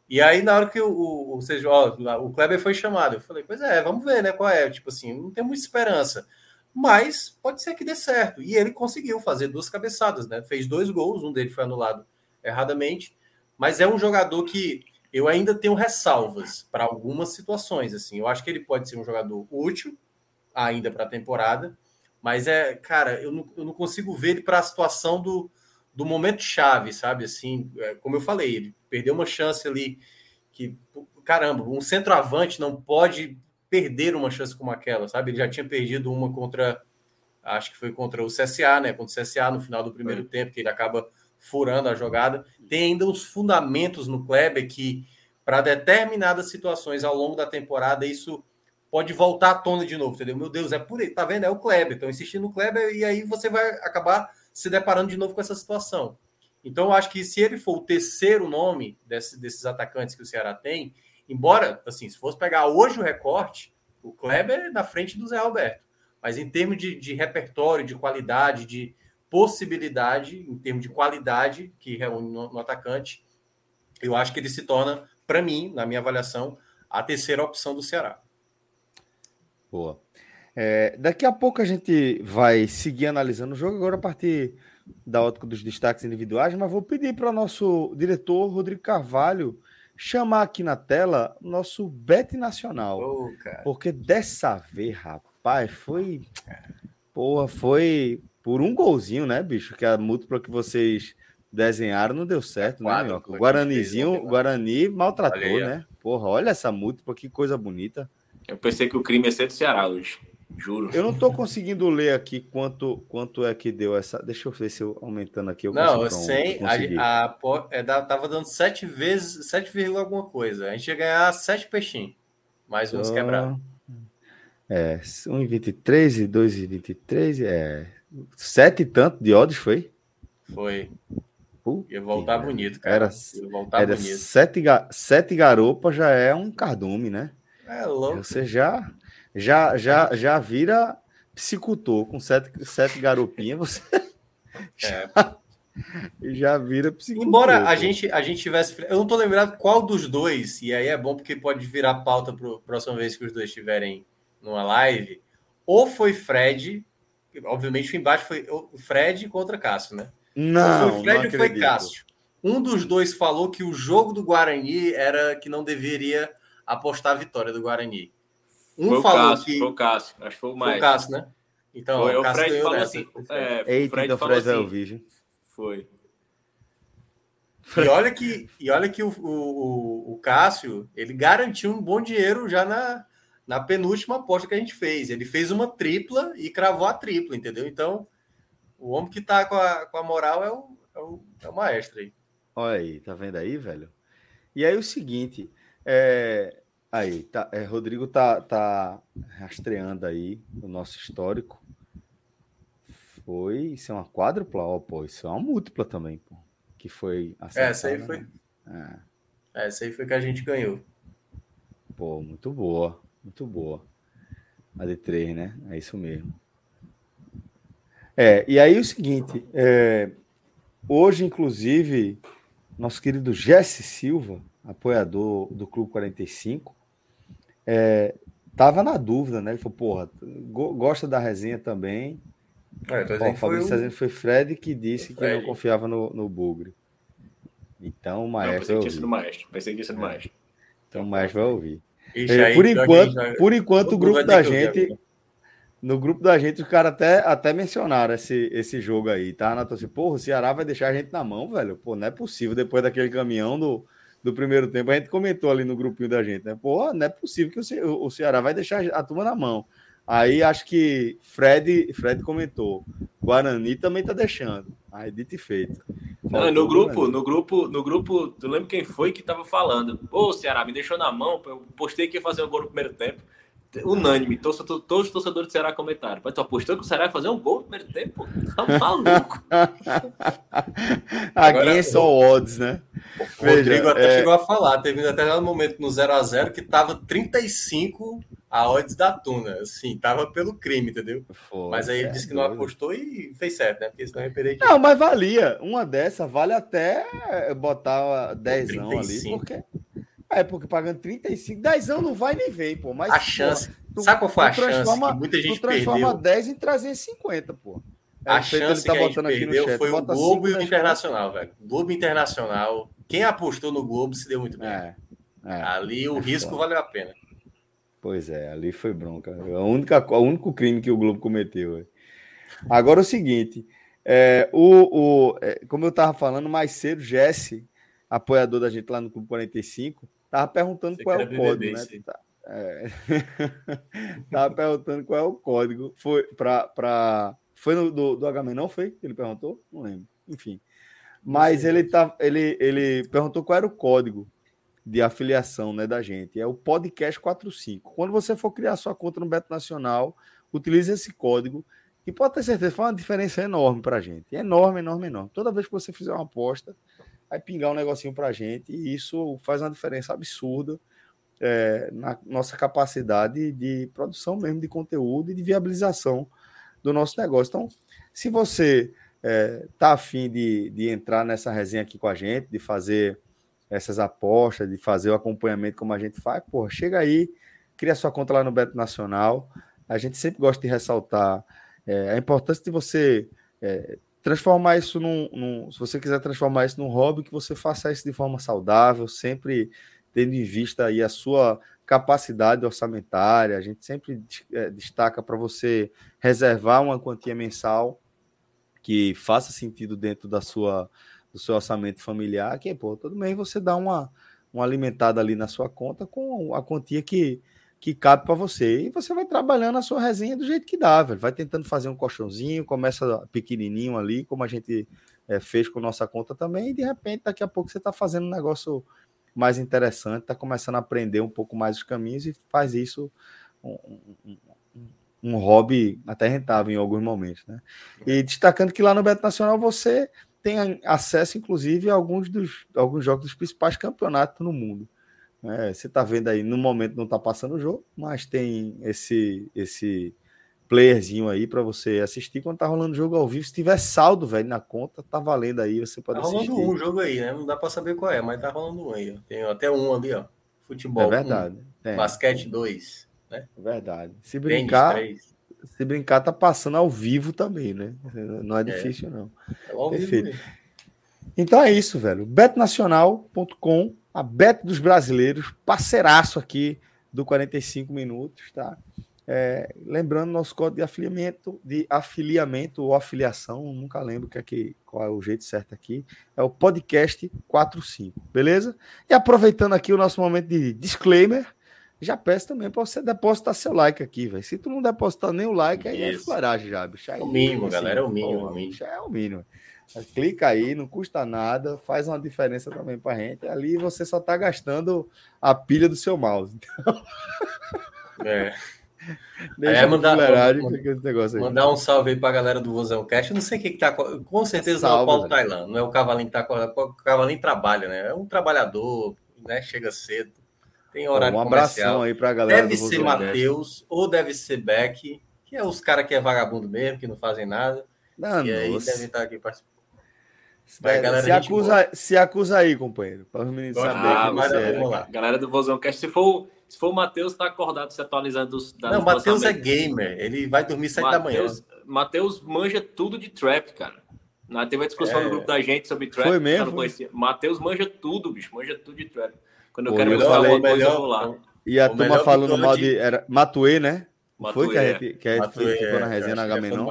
E aí, na hora que o, o, ou seja, ó, o Kleber foi chamado, eu falei, pois é, vamos ver, né? Qual é? Tipo assim, não tem muita esperança. Mas pode ser que dê certo. E ele conseguiu fazer duas cabeçadas, né? Fez dois gols, um dele foi anulado erradamente. Mas é um jogador que eu ainda tenho ressalvas para algumas situações. Assim, eu acho que ele pode ser um jogador útil ainda para a temporada, mas é, cara, eu não, eu não consigo ver ele para a situação do, do momento chave, sabe? Assim, é, como eu falei, ele perdeu uma chance ali que, caramba, um centroavante não pode perder uma chance como aquela, sabe? Ele já tinha perdido uma contra, acho que foi contra o CSA, né? Contra o CSA no final do primeiro é. tempo, que ele acaba furando a jogada. Tem ainda os fundamentos no Kleber que, para determinadas situações ao longo da temporada, isso pode voltar à tona de novo, entendeu? Meu Deus, é por aí, tá vendo? É o Kleber. Estão insistindo no Kleber e aí você vai acabar se deparando de novo com essa situação. Então, eu acho que se ele for o terceiro nome desse, desses atacantes que o Ceará tem, embora, assim, se fosse pegar hoje o recorte, o Kleber é na frente do Zé Alberto. Mas em termos de, de repertório, de qualidade, de possibilidade, em termos de qualidade que reúne no, no atacante, eu acho que ele se torna, para mim, na minha avaliação, a terceira opção do Ceará. Boa. É, daqui a pouco a gente vai seguir analisando o jogo, agora a partir da ótica dos destaques individuais, mas vou pedir para o nosso diretor, Rodrigo Carvalho, chamar aqui na tela nosso Bet Nacional. Oh, porque dessa vez, rapaz, foi. Porra, foi por um golzinho, né, bicho? Que a múltipla que vocês desenharam não deu certo, é quadro, né, O Guaranizinho, o Guarani maltratou, né? Porra, olha essa múltipla, que coisa bonita. Eu pensei que o crime ia ser do Ceará hoje. Juro. Eu não estou conseguindo ler aqui quanto, quanto é que deu essa. Deixa eu ver se eu aumentando aqui. Eu não, sem. A, a, é, tava dando 7 vezes, 7, alguma coisa. A gente ia ganhar 7 peixinhos. Mais uns então, quebrados. É, 1,23 e 2,23. É. 7 e tanto de odds foi? Foi. Puta ia voltar bonito, cara. Era, voltar era bonito. Sete, sete garopas já é um cardume, né? É louco. Você já já já já vira psicultor com sete, sete garopinhas, você é. já, já vira psicultor. Embora a gente a gente tivesse, eu não tô lembrado qual dos dois, e aí é bom porque pode virar pauta para a próxima vez que os dois estiverem numa live, ou foi Fred, obviamente o embate foi o Fred contra Cássio, né? Não, ou foi Fred ou foi Cássio. Um dos dois falou que o jogo do Guarani era que não deveria apostar a vitória do Guarani. Um foi falou Cássio, que. Foi o Cássio, acho que foi o mais. Foi o Cássio, né? Então, foi, o, Cássio Fred falou nessa. assim. É, Eita, Fred então falou Fred assim. Vídeo. Foi. E olha que, e olha que o, o, o Cássio ele garantiu um bom dinheiro já na, na penúltima aposta que a gente fez. Ele fez uma tripla e cravou a tripla, entendeu? Então, o homem que tá com a, com a moral é o, é, o, é o maestro aí. Olha aí, tá vendo aí, velho? E aí o seguinte, é, Aí, tá, é, Rodrigo tá, tá rastreando aí o nosso histórico. Foi, isso é uma quádrupla? Ó, pô, isso é uma múltipla também, pô. Que foi acertada, Essa aí foi. Né? É. Essa aí foi que a gente ganhou. Pô, muito boa, muito boa. A de três, né? É isso mesmo. É, e aí o seguinte, é, hoje, inclusive, nosso querido Jesse Silva, apoiador do Clube 45, é, tava na dúvida, né? Ele falou, porra, gosta da resenha também. É, o Fabrício o... foi Fred que disse que não confiava no, no Bugre. Então o maestro. Não, pensei que maestro. Pensei que no é. maestro. Então o maestro vai ouvir. É, por, enquanto, já... por enquanto, o grupo da gente. No grupo da gente, os caras até, até mencionaram esse, esse jogo aí, tá? Na assim, porra, o Ceará vai deixar a gente na mão, velho. Pô, não é possível depois daquele caminhão do, do primeiro tempo, a gente comentou ali no grupinho da gente, né? Pô, não é possível que o, Ce o Ceará vai deixar a turma na mão. Aí acho que Fred, Fred comentou. Guarani também tá deixando. Aí dito e feito. Não, no grupo, no grupo, no grupo, tu lembra quem foi que tava falando? Pô, Ceará, me deixou na mão, eu postei que ia fazer um gol no primeiro tempo unânime, todos, todos os torcedores do Ceará comentaram. Mas tu apostou que o Ceará ia fazer um gol no primeiro tempo? Tá maluco. Alguém é só odds, né? O Rodrigo até é... chegou a falar, teve até um momento no 0x0 que tava 35 a odds da Tuna, assim, tava pelo crime, entendeu? Foi, mas aí ele disse que não apostou e fez certo, né? Porque senão eu reparei Não, mas valia. Uma dessa vale até botar 10 ali, porque é, porque pagando 35, 10 anos não vai nem ver, pô. Mas, a chance. tu, sabe qual foi a chance que muita gente tu transforma perdeu? 10 em 350, pô. É, a chance tá que a gente perdeu foi o Globo e o Internacional, velho. Globo Internacional. Quem apostou no Globo se deu muito bem. É, é, ali o é risco foda. valeu a pena. Pois é, ali foi bronca. A única, o único crime que o Globo cometeu. Véio. Agora o seguinte, é, o, o, é, como eu estava falando mais cedo, Jesse, apoiador da gente lá no Clube 45, Tava perguntando Você qual é o código, né? Tá, é... Tava perguntando qual é o código. Foi para pra... foi no, do, do HM, não foi? Ele perguntou? Não lembro. Enfim. Mas ele, tá, ele, ele perguntou qual era o código de afiliação né, da gente. É o podcast 45. Quando você for criar sua conta no Beto Nacional, utilize esse código. E pode ter certeza, faz uma diferença enorme para a gente. Enorme, enorme, enorme. Toda vez que você fizer uma aposta, vai pingar um negocinho para a gente e isso faz uma diferença absurda é, na nossa capacidade de produção mesmo de conteúdo e de viabilização do nosso negócio. Então, se você está é, tá afim de, de entrar nessa resenha aqui com a gente, de fazer essas apostas, de fazer o acompanhamento como a gente faz, porra, chega aí, cria sua conta lá no Beto Nacional. A gente sempre gosta de ressaltar é, a importância de você é, transformar isso num, num, Se você quiser transformar isso num hobby, que você faça isso de forma saudável, sempre tendo em vista aí a sua capacidade orçamentária. A gente sempre é, destaca para você reservar uma quantia mensal que faça sentido dentro da sua do seu orçamento familiar, que pô, todo mês você dá uma, uma alimentada ali na sua conta com a quantia que que cabe para você. E você vai trabalhando a sua resenha do jeito que dá, velho. Vai tentando fazer um colchãozinho, começa pequenininho ali, como a gente é, fez com nossa conta também, e de repente, daqui a pouco, você está fazendo um negócio mais interessante, está começando a aprender um pouco mais os caminhos e faz isso um, um, um, hobby até rentável em alguns momentos, né? E destacando que lá no Beto Nacional você tem acesso, inclusive, a alguns dos alguns jogos dos principais campeonatos no mundo. É, você está vendo aí, no momento não está passando o jogo, mas tem esse esse playerzinho aí para você assistir quando tá rolando o jogo ao vivo. Se tiver saldo, velho, na conta, tá valendo aí, você pode tá assistir. Tá rolando um jogo aí, né? Não dá para saber qual é, mas tá rolando um aí. Ó. Tem até um ali, ó. Futebol. É verdade. Um, basquete 2, né? É verdade. Se brincar, se brincar tá passando ao vivo também, né? Não é, é. difícil não. É Perfeito. Então é isso, velho. betnacional.com a Beto dos Brasileiros, parceiraço aqui do 45 Minutos, tá? É, lembrando nosso código de afiliamento, de afiliamento ou afiliação, nunca lembro que aqui, qual é o jeito certo aqui, é o podcast 45, beleza? E aproveitando aqui o nosso momento de disclaimer, já peço também para você depositar seu like aqui, velho. Se tu não depositar nem o like, aí Isso. é flaragem já, bicho. É o mínimo, assim, galera, é o mínimo. Porra, o mínimo. é o mínimo. Clica aí, não custa nada, faz uma diferença também para gente. Ali você só está gastando a pilha do seu mouse. Então... É. Deixa é, mandar, mandar, mandar um salve aí para a galera do Vozão Cast. Eu não sei o que, que tá. Com certeza salve, não é o Paulo Tailan, não é o Cavalinho que está O Cavalinho trabalha, né? É um trabalhador, né? Chega cedo, tem horário Um abração aí para a galera. Deve ser Matheus ou deve ser Beck, que é os caras que é vagabundo mesmo, que não fazem nada. Não, e aí devem estar aqui participando. Vai, galera, se, acusa, se acusa aí, companheiro. Para os meninos saberem ah, você é. Vamos lá. Galera do Vozão Cast, se for, se for o Matheus, tá acordado se atualizando dos Não, o Matheus é gamer. Ele vai dormir sete da manhã. Matheus manja tudo de trap, cara. Na teve a discussão é. no grupo da gente sobre trap. Foi mesmo? Matheus manja tudo, bicho. Manja tudo de trap. Quando eu Pô, quero eu falar uma coisa, eu vou lá. E a turma falando mal de. Era Matuê, né? Matuê, Foi que a gente, que a gente Matuê, ficou na resenha na Agamenon.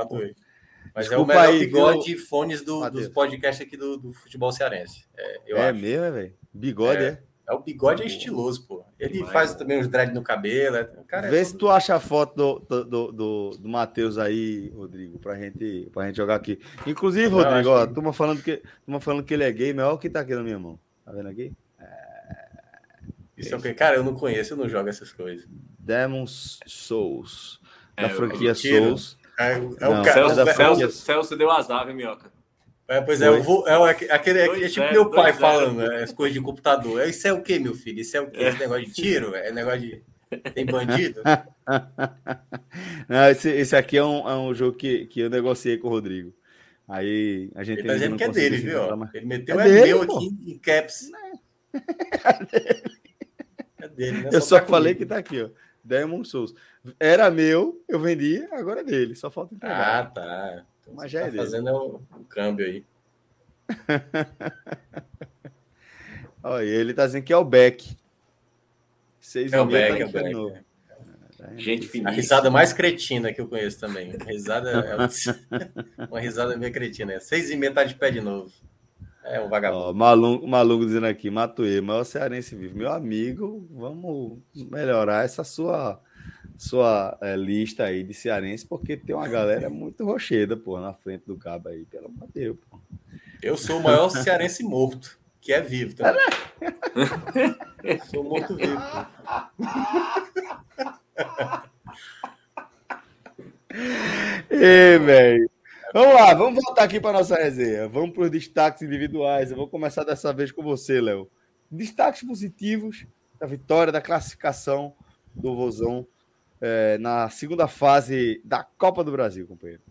Mas Desculpa é o melhor aí, bigode viu? e fones do, dos podcasts aqui do, do futebol cearense. É, eu é acho. mesmo, velho? Bigode, é? é? É, o bigode é estiloso, pô. Ele faz também uns dread no cabelo. É... Cara Vê é se tu acha a foto do, do, do, do Matheus aí, Rodrigo, pra gente, pra gente jogar aqui. Inclusive, Não, Rodrigo, ó, que... turma falando, que, turma falando que ele é gay, mas olha o que tá aqui na minha mão. Tá vendo aqui? É... Isso é o que? Cara, eu não conheço, eu não jogo essas coisas. Demons Souls. Da é, franquia Souls. É, é o cara. Celso, Celso, Celso deu azar, viu, Minhoca? É, pois é, eu vou, é aquele, é tipo meu pai falando né, as coisas de computador. É, isso é o que, meu filho? Isso é o que? Esse negócio de tiro? É negócio de. Tem bandido? Não, esse, esse aqui é um, é um jogo que, que eu negociei com o Rodrigo. Aí a gente. Ele tá dizendo que é dele, viu? Mas... Ele meteu é, é dele, meu pô. aqui em caps. É dele. É dele né? Eu só, só falei que tá aqui, ó. Demon Souls. Era meu, eu vendi, agora é dele. Só falta entregar. Ah, tá. Então, Mas já tá é dele. fazendo o, o câmbio aí. Olha, ele tá dizendo que é o Beck. Seis é o Beck, tá é o Beck. É. Gente finíssima. A risada mais cretina que eu conheço também. risada é uma risada meio cretina. É seis e meia tá de pé de novo. É um vagabundo. Ó, maluco, dizendo aqui, Matuê, maior cearense vivo. Meu amigo, vamos melhorar essa sua sua é, lista aí de cearense, porque tem uma galera muito rocheda, pô, na frente do cabo aí, pelo amor de Deus, pô. Eu sou o maior cearense morto, que é vivo também. sou morto vivo. Ei, velho. Vamos lá, vamos voltar aqui para nossa resenha. Vamos para os destaques individuais. Eu vou começar dessa vez com você, Léo. Destaques positivos da vitória, da classificação do Vozão é, na segunda fase da Copa do Brasil, companheiro.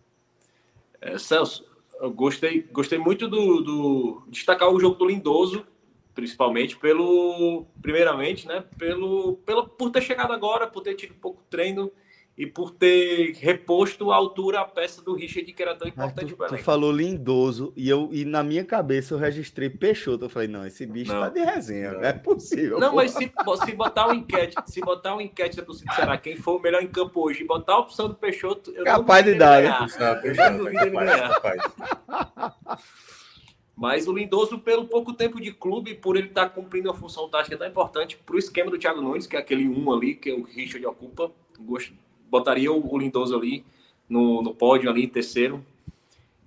É, Celso, eu gostei, gostei muito do, do destacar o jogo do Lindoso, principalmente pelo, primeiramente, né, pelo, pelo por ter chegado agora, por ter tido pouco treino e por ter reposto a altura a peça do Richard, que era tão importante para ele. Tu falou lindoso e eu e na minha cabeça eu registrei Peixoto. Eu falei, não, esse bicho não. tá de resenha, não, é possível. Não, mas se, se botar um enquete, se botar um enquete da torcida será quem foi o melhor em campo hoje e botar a opção do Peixoto, eu capaz de dar, né? Eu não duvido ele ganhar. Mas o Lindoso, pelo pouco tempo de clube, por ele estar tá cumprindo uma função tática tão importante para o esquema do Thiago Nunes, que é aquele um ali que o Richard ocupa, gosto botaria o, Lindoso ali no, no pódio, ali, terceiro.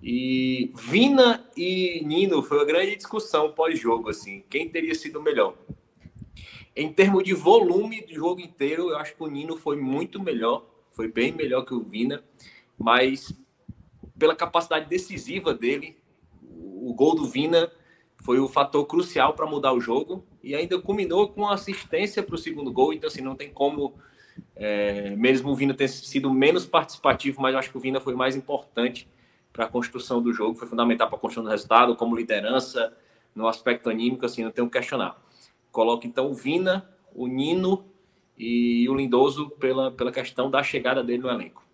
E Vina e Nino foi uma grande discussão pós-jogo, assim, quem teria sido melhor. Em termos de volume do jogo inteiro, eu acho que o Nino foi muito melhor, foi bem melhor que o Vina, mas pela capacidade decisiva dele, o gol do Vina foi o fator crucial para mudar o jogo e ainda culminou com assistência para o segundo gol, então assim, não tem como é, mesmo o Vina ter sido menos participativo, mas eu acho que o Vina foi mais importante para a construção do jogo, foi fundamental para a construção do resultado, como liderança, no aspecto anímico, assim, não tenho que questionar. Coloco então o Vina, o Nino e o Lindoso pela, pela questão da chegada dele no elenco.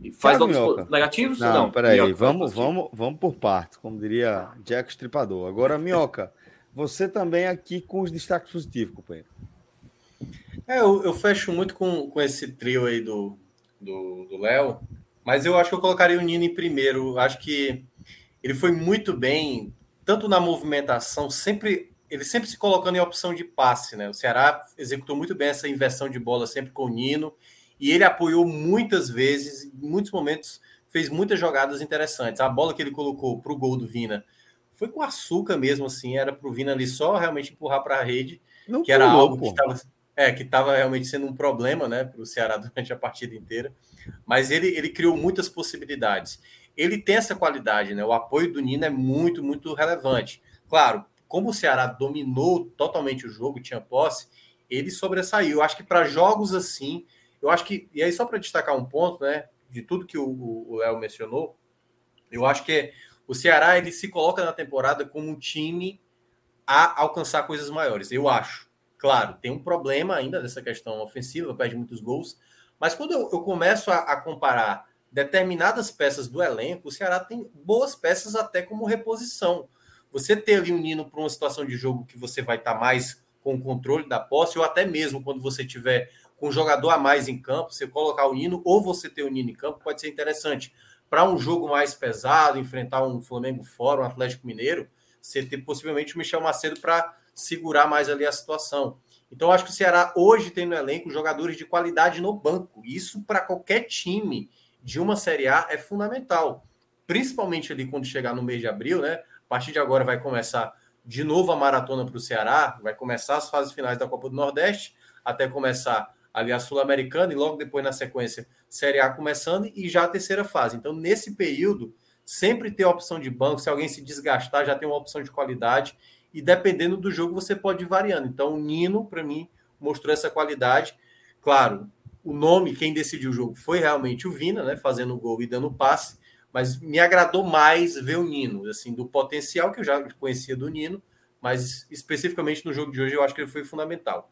E faz Thiago outros negativos? Não, não peraí, Minhoca, vamos, vamos, vamos por partes, como diria Jack Stripador. Agora, Minhoca, você também aqui com os destaques positivos, companheiro. É, eu, eu, fecho muito com, com esse trio aí do Léo, mas eu acho que eu colocaria o Nino em primeiro. Acho que ele foi muito bem, tanto na movimentação, sempre ele sempre se colocando em opção de passe, né? O Ceará executou muito bem essa inversão de bola sempre com o Nino, e ele apoiou muitas vezes, em muitos momentos, fez muitas jogadas interessantes. A bola que ele colocou para o gol do Vina foi com açúcar mesmo, assim, era para o Vina ali só realmente empurrar para a rede, Não que era algo que estava é, que estava realmente sendo um problema né, para o Ceará durante a partida inteira. Mas ele, ele criou muitas possibilidades. Ele tem essa qualidade, né? O apoio do Nino é muito, muito relevante. Claro, como o Ceará dominou totalmente o jogo, tinha posse, ele sobressaiu. Eu acho que para jogos assim, eu acho que. E aí, só para destacar um ponto, né? De tudo que o Léo mencionou, eu acho que o Ceará ele se coloca na temporada como um time a alcançar coisas maiores. Eu acho. Claro, tem um problema ainda dessa questão ofensiva, perde muitos gols, mas quando eu, eu começo a, a, comparar determinadas peças do elenco, o Ceará tem boas peças até como reposição. Você ter ali um Nino para uma situação de jogo que você vai estar tá mais com o controle da posse, ou até mesmo quando você tiver com um jogador a mais em campo, você colocar o Nino ou você ter o Nino em campo pode ser interessante. Para um jogo mais pesado, enfrentar um Flamengo fora, um Atlético Mineiro, você ter possivelmente o Michel Macedo para segurar mais ali a situação. Então, acho que o Ceará hoje tem no elenco jogadores de qualidade no banco. Isso, para qualquer time de uma Série A, é fundamental. Principalmente ali quando chegar no mês de abril, né? A partir de agora vai começar de novo a maratona para o Ceará, vai começar as fases finais da Copa do Nordeste, até começar ali a Sul-Americana e logo depois, na sequência, Série A começando e já a terceira fase. Então, nesse período, sempre ter opção de banco, se alguém se desgastar, já tem uma opção de qualidade e dependendo do jogo você pode ir variando. Então, o Nino, para mim, mostrou essa qualidade. Claro, o nome, quem decidiu o jogo foi realmente o Vina, né, fazendo gol e dando passe, mas me agradou mais ver o Nino, assim, do potencial que eu já conhecia do Nino, mas especificamente no jogo de hoje eu acho que ele foi fundamental.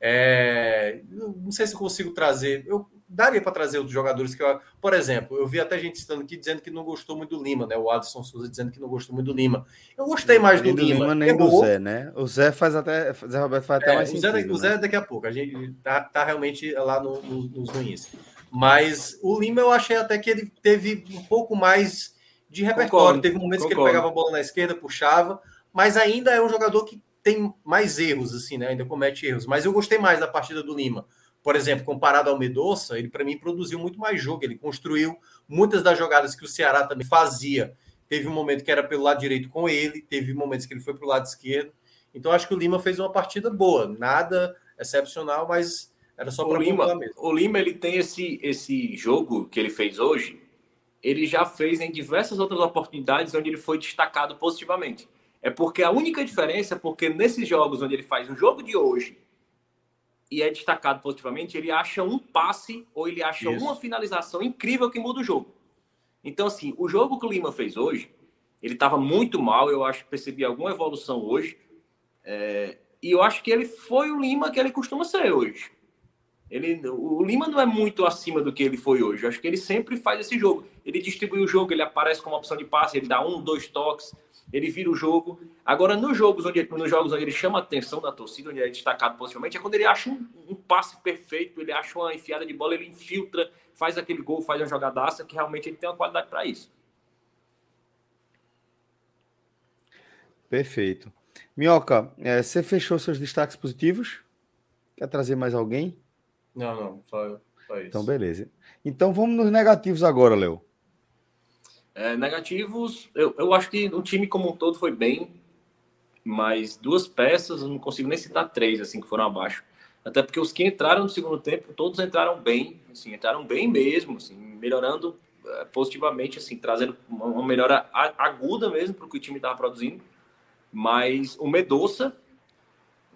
É, não sei se consigo trazer. Eu daria para trazer outros jogadores que eu, por exemplo, eu vi até gente estando aqui dizendo que não gostou muito do Lima, né? O Adson Souza dizendo que não gostou muito do Lima. Eu gostei mais do, do Lima. Lima nem Errou. do Zé, né? O Zé faz até, Zé Roberto faz até é, mais o Zé, sentido. O Zé né? daqui a pouco, a gente tá, tá realmente lá no, no, nos ruins. Mas o Lima eu achei até que ele teve um pouco mais de repertório. Concordo, teve momentos concordo. que ele pegava a bola na esquerda, puxava, mas ainda é um jogador que tem mais erros, assim, né? Ainda comete erros. Mas eu gostei mais da partida do Lima por exemplo, comparado ao Medoça, ele para mim produziu muito mais jogo, ele construiu muitas das jogadas que o Ceará também fazia. Teve um momento que era pelo lado direito com ele, teve momentos que ele foi para o lado esquerdo. Então acho que o Lima fez uma partida boa, nada excepcional, mas era só para Lima. Mesmo. O Lima ele tem esse esse jogo que ele fez hoje, ele já fez em diversas outras oportunidades onde ele foi destacado positivamente. É porque a única diferença é porque nesses jogos onde ele faz o jogo de hoje e é destacado positivamente, ele acha um passe ou ele acha Isso. uma finalização incrível que muda o jogo. Então, assim, o jogo que o Lima fez hoje, ele estava muito mal, eu acho que percebi alguma evolução hoje. É, e eu acho que ele foi o Lima que ele costuma ser hoje. Ele, o Lima não é muito acima do que ele foi hoje. Eu acho que ele sempre faz esse jogo. Ele distribui o jogo, ele aparece como opção de passe, ele dá um, dois toques ele vira o jogo. Agora, nos jogos onde, nos jogos onde ele chama a atenção da torcida, onde ele é destacado positivamente, é quando ele acha um, um, passe perfeito, ele acha uma enfiada de bola, ele infiltra, faz aquele gol, faz uma jogadaça, que realmente ele tem uma qualidade para isso. Perfeito. Minhoca, é, você fechou seus destaques positivos? Quer trazer mais alguém? Não, não, só, só isso. Então, beleza. Então vamos nos negativos agora, Léo. É, negativos, eu, eu acho que o time como um todo foi bem, mas duas peças, eu não consigo nem citar três, assim, que foram abaixo. Até porque os que entraram no segundo tempo, todos entraram bem, assim, entraram bem mesmo, assim, melhorando é, positivamente, assim, trazendo uma melhora aguda mesmo para o que o time estava produzindo. Mas o Medoça,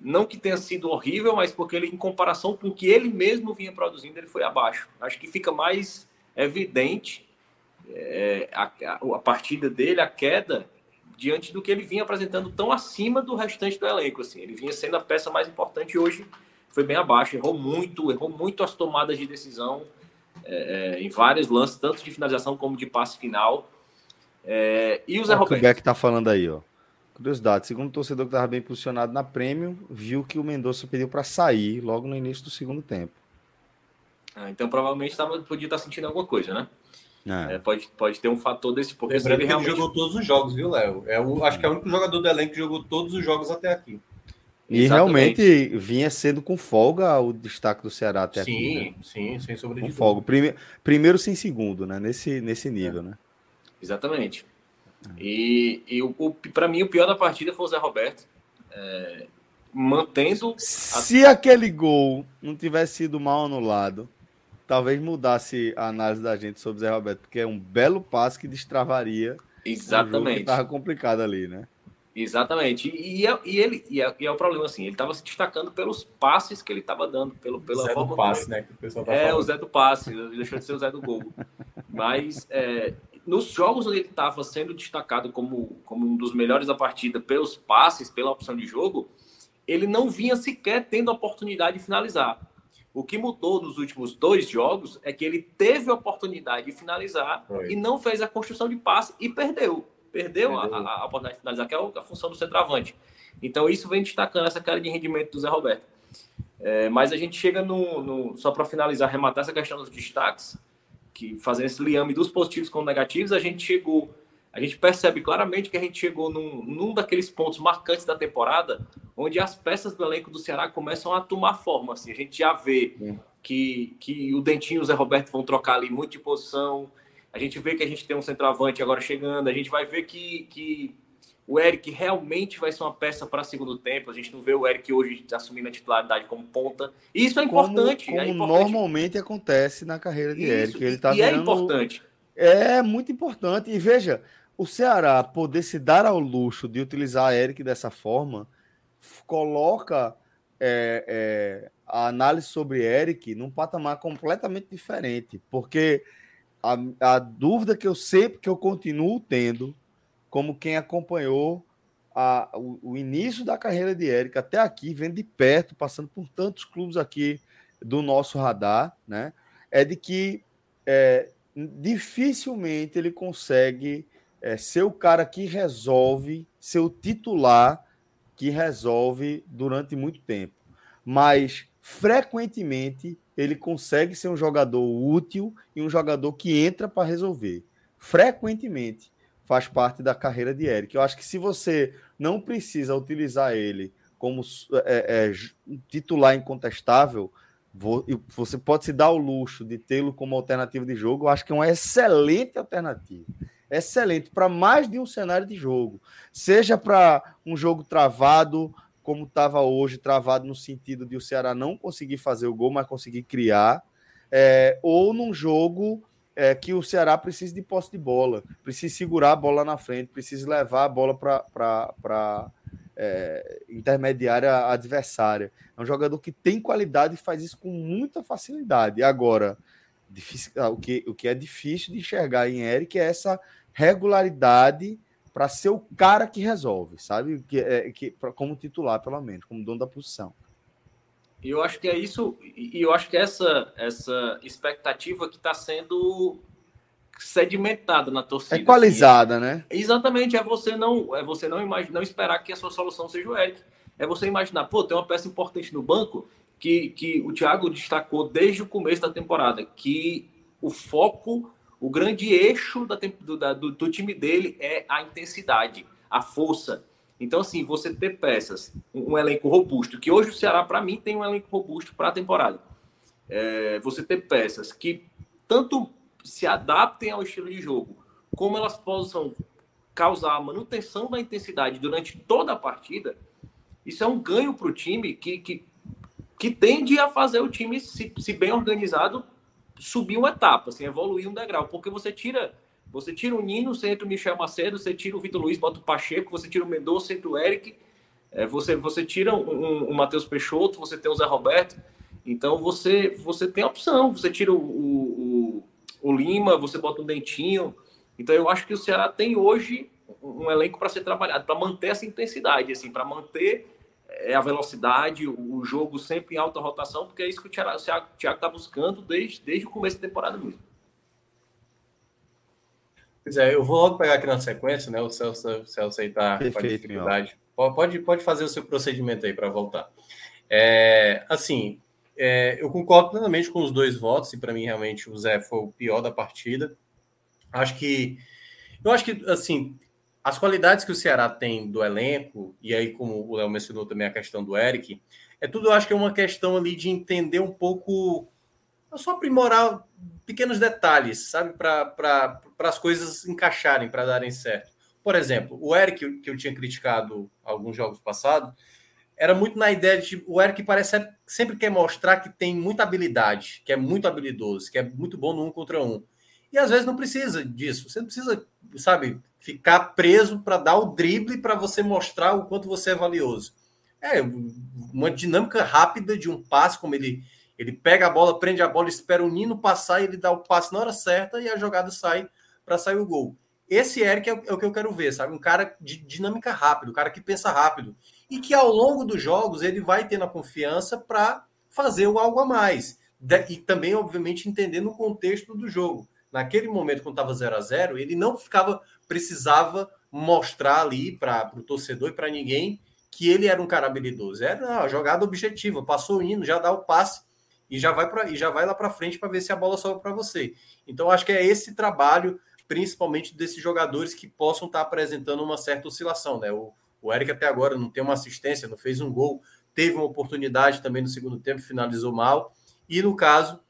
não que tenha sido horrível, mas porque ele, em comparação com o que ele mesmo vinha produzindo, ele foi abaixo. Acho que fica mais evidente é, a, a, partida dele, a queda, diante do que ele vinha apresentando tão acima do restante do elenco. Assim. Ele vinha sendo a peça mais importante hoje foi bem abaixo. Errou muito, errou muito as tomadas de decisão é, é em vários lances, tanto de finalização como de passe final. É, e o Zé Roberto. O Beck tá falando aí, ó. Curiosidade, segundo o torcedor que estava bem posicionado na Premium, viu que o Mendonça pediu para sair logo no início do segundo tempo. Ah, então provavelmente tava, podia estar tá sentindo alguma coisa, né? É. É, pode, pode ter um fator desse, porque ele realmente jogou todos os jogos, viu, Léo? É o, acho que é o único jogador do elenco que jogou todos os jogos até aqui. E Exatamente. realmente vinha sendo com folga o destaque do Ceará até sim, aqui. Né? Sim, sem sombra com folga. Prime, primeiro sem segundo, né? Nesse, nesse nível, é. né? Exatamente. E, e o, o para mim o pior da partida foi o Zé Roberto. É, mantendo. Se a... aquele gol não tivesse sido mal anulado, talvez mudasse a análise da gente sobre o Zé Roberto, porque é um belo passe que destravaria. Exatamente. Um estava complicado ali, né? Exatamente. E, e, é, e ele e é, e é, o problema assim, ele estava se destacando pelos passes que ele estava dando, pelo pela Zé forma do passe, né? Que o pessoal tá é falando. o Zé do passe, deixou de ser o Zé do gol. Mas é, nos jogos onde ele estava sendo destacado como, como um dos melhores da partida pelos passes, pela opção de jogo, ele não vinha sequer tendo a oportunidade de finalizar. O que mudou nos últimos dois jogos é que ele teve a oportunidade de finalizar e não fez a construção de passe e perdeu. Perdeu, perdeu. A, a, oportunidade de finalizar, que é a função do centroavante. Então, isso vem destacando essa cara de rendimento do Zé Roberto. É, mas a gente chega no. no só para finalizar, arrematar essa questão dos destaques, que fazendo esse liame dos positivos com negativos, a gente chegou. A gente percebe claramente que a gente chegou num, num daqueles pontos marcantes da temporada, onde as peças do elenco do Ceará começam a tomar forma. Assim, a gente já vê que, que o Dentinho e o Zé Roberto vão trocar ali muito de posição. A gente vê que a gente tem um centroavante agora chegando. A gente vai ver que, que o Eric realmente vai ser uma peça para segundo tempo. A gente não vê o Eric hoje assumindo a titularidade como ponta. E isso é importante. Como, é como é importante. normalmente acontece na carreira de isso, Eric. Ele tá e é virando... é importante. É muito importante. E veja, o Ceará poder se dar ao luxo de utilizar Eric dessa forma coloca é, é, a análise sobre Eric num patamar completamente diferente, porque a, a, dúvida que eu sempre que eu continuo tendo, como quem acompanhou a, o, o, início da carreira de Eric até aqui, vendo de perto, passando por tantos clubes aqui do nosso radar, né, é de que é, dificilmente ele consegue é, ser o cara que resolve, ser o titular que resolve durante muito tempo. Mas frequentemente ele consegue ser um jogador útil e um jogador que entra para resolver. Frequentemente faz parte da carreira de Eric. Eu acho que se você não precisa utilizar ele como é, é, titular incontestável, você pode se dar o luxo de tê-lo como alternativa de jogo. Eu acho que é uma excelente alternativa excelente para mais de um cenário de jogo. Seja para um jogo travado, como estava hoje, travado no sentido de o Ceará não conseguir fazer o gol, mas conseguir criar, é, ou num jogo é, que o Ceará precisa de posse de bola, precisa segurar a bola na frente, precisa levar a bola para é, intermediária adversária. É um jogador que tem qualidade e faz isso com muita facilidade. Agora, difícil, o, que, o que é difícil de enxergar em Eric é essa regularidade para ser o cara que resolve, sabe? Que, é, que, pra, como titular, pelo menos, como dono da posição. E eu acho que é isso, e eu acho que essa, essa expectativa que está sendo sedimentada na torcida. Equalizada, assim, é, né? Exatamente, é você não é você não imaginar, não esperar que a sua solução seja o Eric. É você imaginar, pô, tem uma peça importante no banco que, que o Thiago destacou desde o começo da temporada, que o foco o grande eixo da, do, da, do, do, time dele é a intensidade, a força. Então, assim, você ter peças, um, um elenco robusto, que hoje o Ceará, para mim, tem um elenco robusto para a temporada. É, você ter peças que tanto se adaptem ao estilo de jogo, como elas possam causar a manutenção da intensidade durante toda a partida, isso é um ganho para o time que, que, que tende a fazer o time, se, se bem organizado, subir uma etapa, assim, evoluir um degrau, porque você tira você tira o Nino, você entra o Michel Macedo, você tira o Vitor Luiz, bota o Pacheco, você tira o Mendonça, entra o Eric, é, você, você tira o um, um, Matheus Peixoto, você tem o Zé Roberto, então você você tem opção, você tira o, o, o Lima, você bota um Dentinho, então eu acho que o Ceará tem hoje um elenco para ser trabalhado, para manter essa intensidade, assim, para manter é a velocidade, o jogo sempre em alta rotação, porque é isso que o Thiago está buscando desde, desde o começo da temporada mesmo. Pois é, eu vou logo pegar aqui na sequência, né? O Celso, o Celso aí está com dificuldade. Pode, pode fazer o seu procedimento aí para voltar. É, assim, é, eu concordo plenamente com os dois votos, e para mim realmente o Zé foi o pior da partida. Acho que. Eu acho que, assim, as qualidades que o Ceará tem do elenco, e aí, como o Léo mencionou também a questão do Eric, é tudo, eu acho que é uma questão ali de entender um pouco, é só aprimorar pequenos detalhes, sabe, para as coisas encaixarem, para darem certo. Por exemplo, o Eric, que eu tinha criticado alguns jogos passados, era muito na ideia de o Eric parece sempre quer mostrar que tem muita habilidade, que é muito habilidoso, que é muito bom no um contra um. E às vezes não precisa disso. Você não precisa, sabe, ficar preso para dar o drible para você mostrar o quanto você é valioso. É uma dinâmica rápida de um passe, como ele ele pega a bola, prende a bola, espera o Nino passar, e ele dá o passe na hora certa e a jogada sai para sair o gol. Esse Eric é o, é o, que eu quero ver, sabe? Um cara de dinâmica rápido, um cara que pensa rápido e que ao longo dos jogos ele vai tendo a confiança para fazer algo a mais. e também, obviamente, entendendo o contexto do jogo naquele momento, quando estava 0 a 0 ele não ficava, precisava mostrar ali para o torcedor e para ninguém que ele era um cara habilidoso. Era uma jogada objetiva, passou o hino, já dá o passe e já vai, pra, e já vai lá para frente para ver se a bola sobe para você. Então, acho que é esse trabalho, principalmente desses jogadores que possam estar tá apresentando uma certa oscilação. Né? O, O Eric até agora não tem uma assistência, não fez um gol, teve uma oportunidade também no segundo tempo, finalizou mal. E no caso,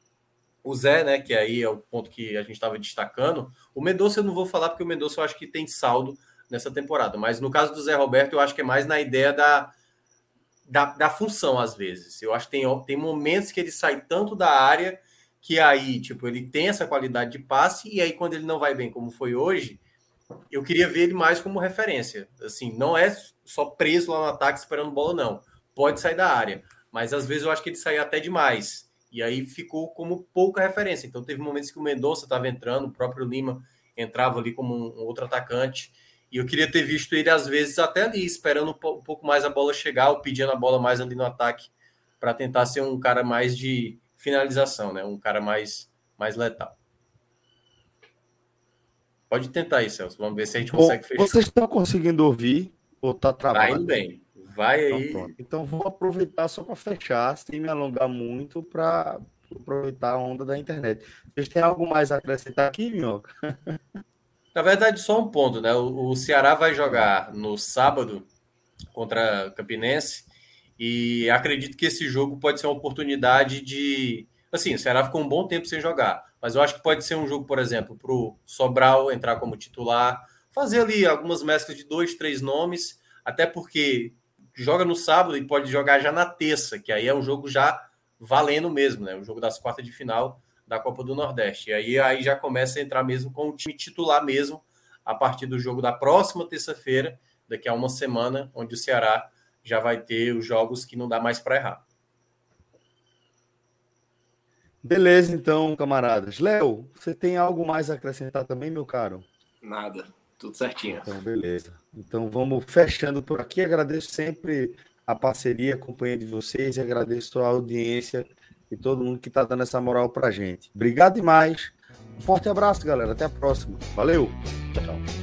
o Zé, né, que aí é o ponto que a gente estava destacando, o Mendonça eu não vou falar porque o Mendonça eu acho que tem saldo nessa temporada, mas no caso do Zé Roberto eu acho que é mais na ideia da, da, da função às vezes. Eu acho que tem, tem momentos que ele sai tanto da área que aí, tipo, ele tem essa qualidade de passe e aí quando ele não vai bem como foi hoje, eu queria ver ele mais como referência. Assim, não é só preso lá no ataque esperando bola não. Pode sair da área, mas às vezes eu acho que ele sai até demais. E aí ficou como pouca referência. Então teve momentos que o Mendonça estava entrando, o próprio Lima entrava ali como um, outro atacante. E eu queria ter visto ele, às vezes, até ali, esperando um pouco mais a bola chegar, ou pedindo a bola mais ali no ataque, para tentar ser um cara mais de finalização, né? Um cara mais, mais letal. Pode tentar aí, Celso. Vamos ver se a gente consegue fechar. Vocês estão conseguindo ouvir ou está travado? Tá indo bem. Vai então, aí. Pronto. Então vou aproveitar só para fechar, sem me alongar muito, para aproveitar a onda da internet. Vocês têm algo mais a acrescentar aqui, Minhoca? Na verdade, só um ponto, né? O, Ceará vai jogar no sábado contra Campinense e acredito que esse jogo pode ser uma oportunidade de. Assim, o Ceará ficou um bom tempo sem jogar, mas eu acho que pode ser um jogo, por exemplo, para o Sobral entrar como titular, fazer ali algumas mesclas de dois, três nomes, até porque joga no sábado e pode jogar já na terça, que aí é um jogo já valendo mesmo, né? O jogo das quartas de final da Copa do Nordeste. E aí, aí já começa a entrar mesmo com o time titular mesmo, a partir do jogo da próxima terça-feira, daqui a uma semana, onde o Ceará já vai ter os jogos que não dá mais para errar. Beleza, então, camaradas. Léo, você tem algo mais a acrescentar também, meu caro? Nada, tudo certinho. Então, beleza. Então, vamos fechando por aqui. Agradeço sempre a parceria, a companhia de vocês e agradeço a audiência e todo mundo que está dando essa moral para gente. Obrigado demais. Um forte abraço, galera. Até a próxima. Valeu. Tchau.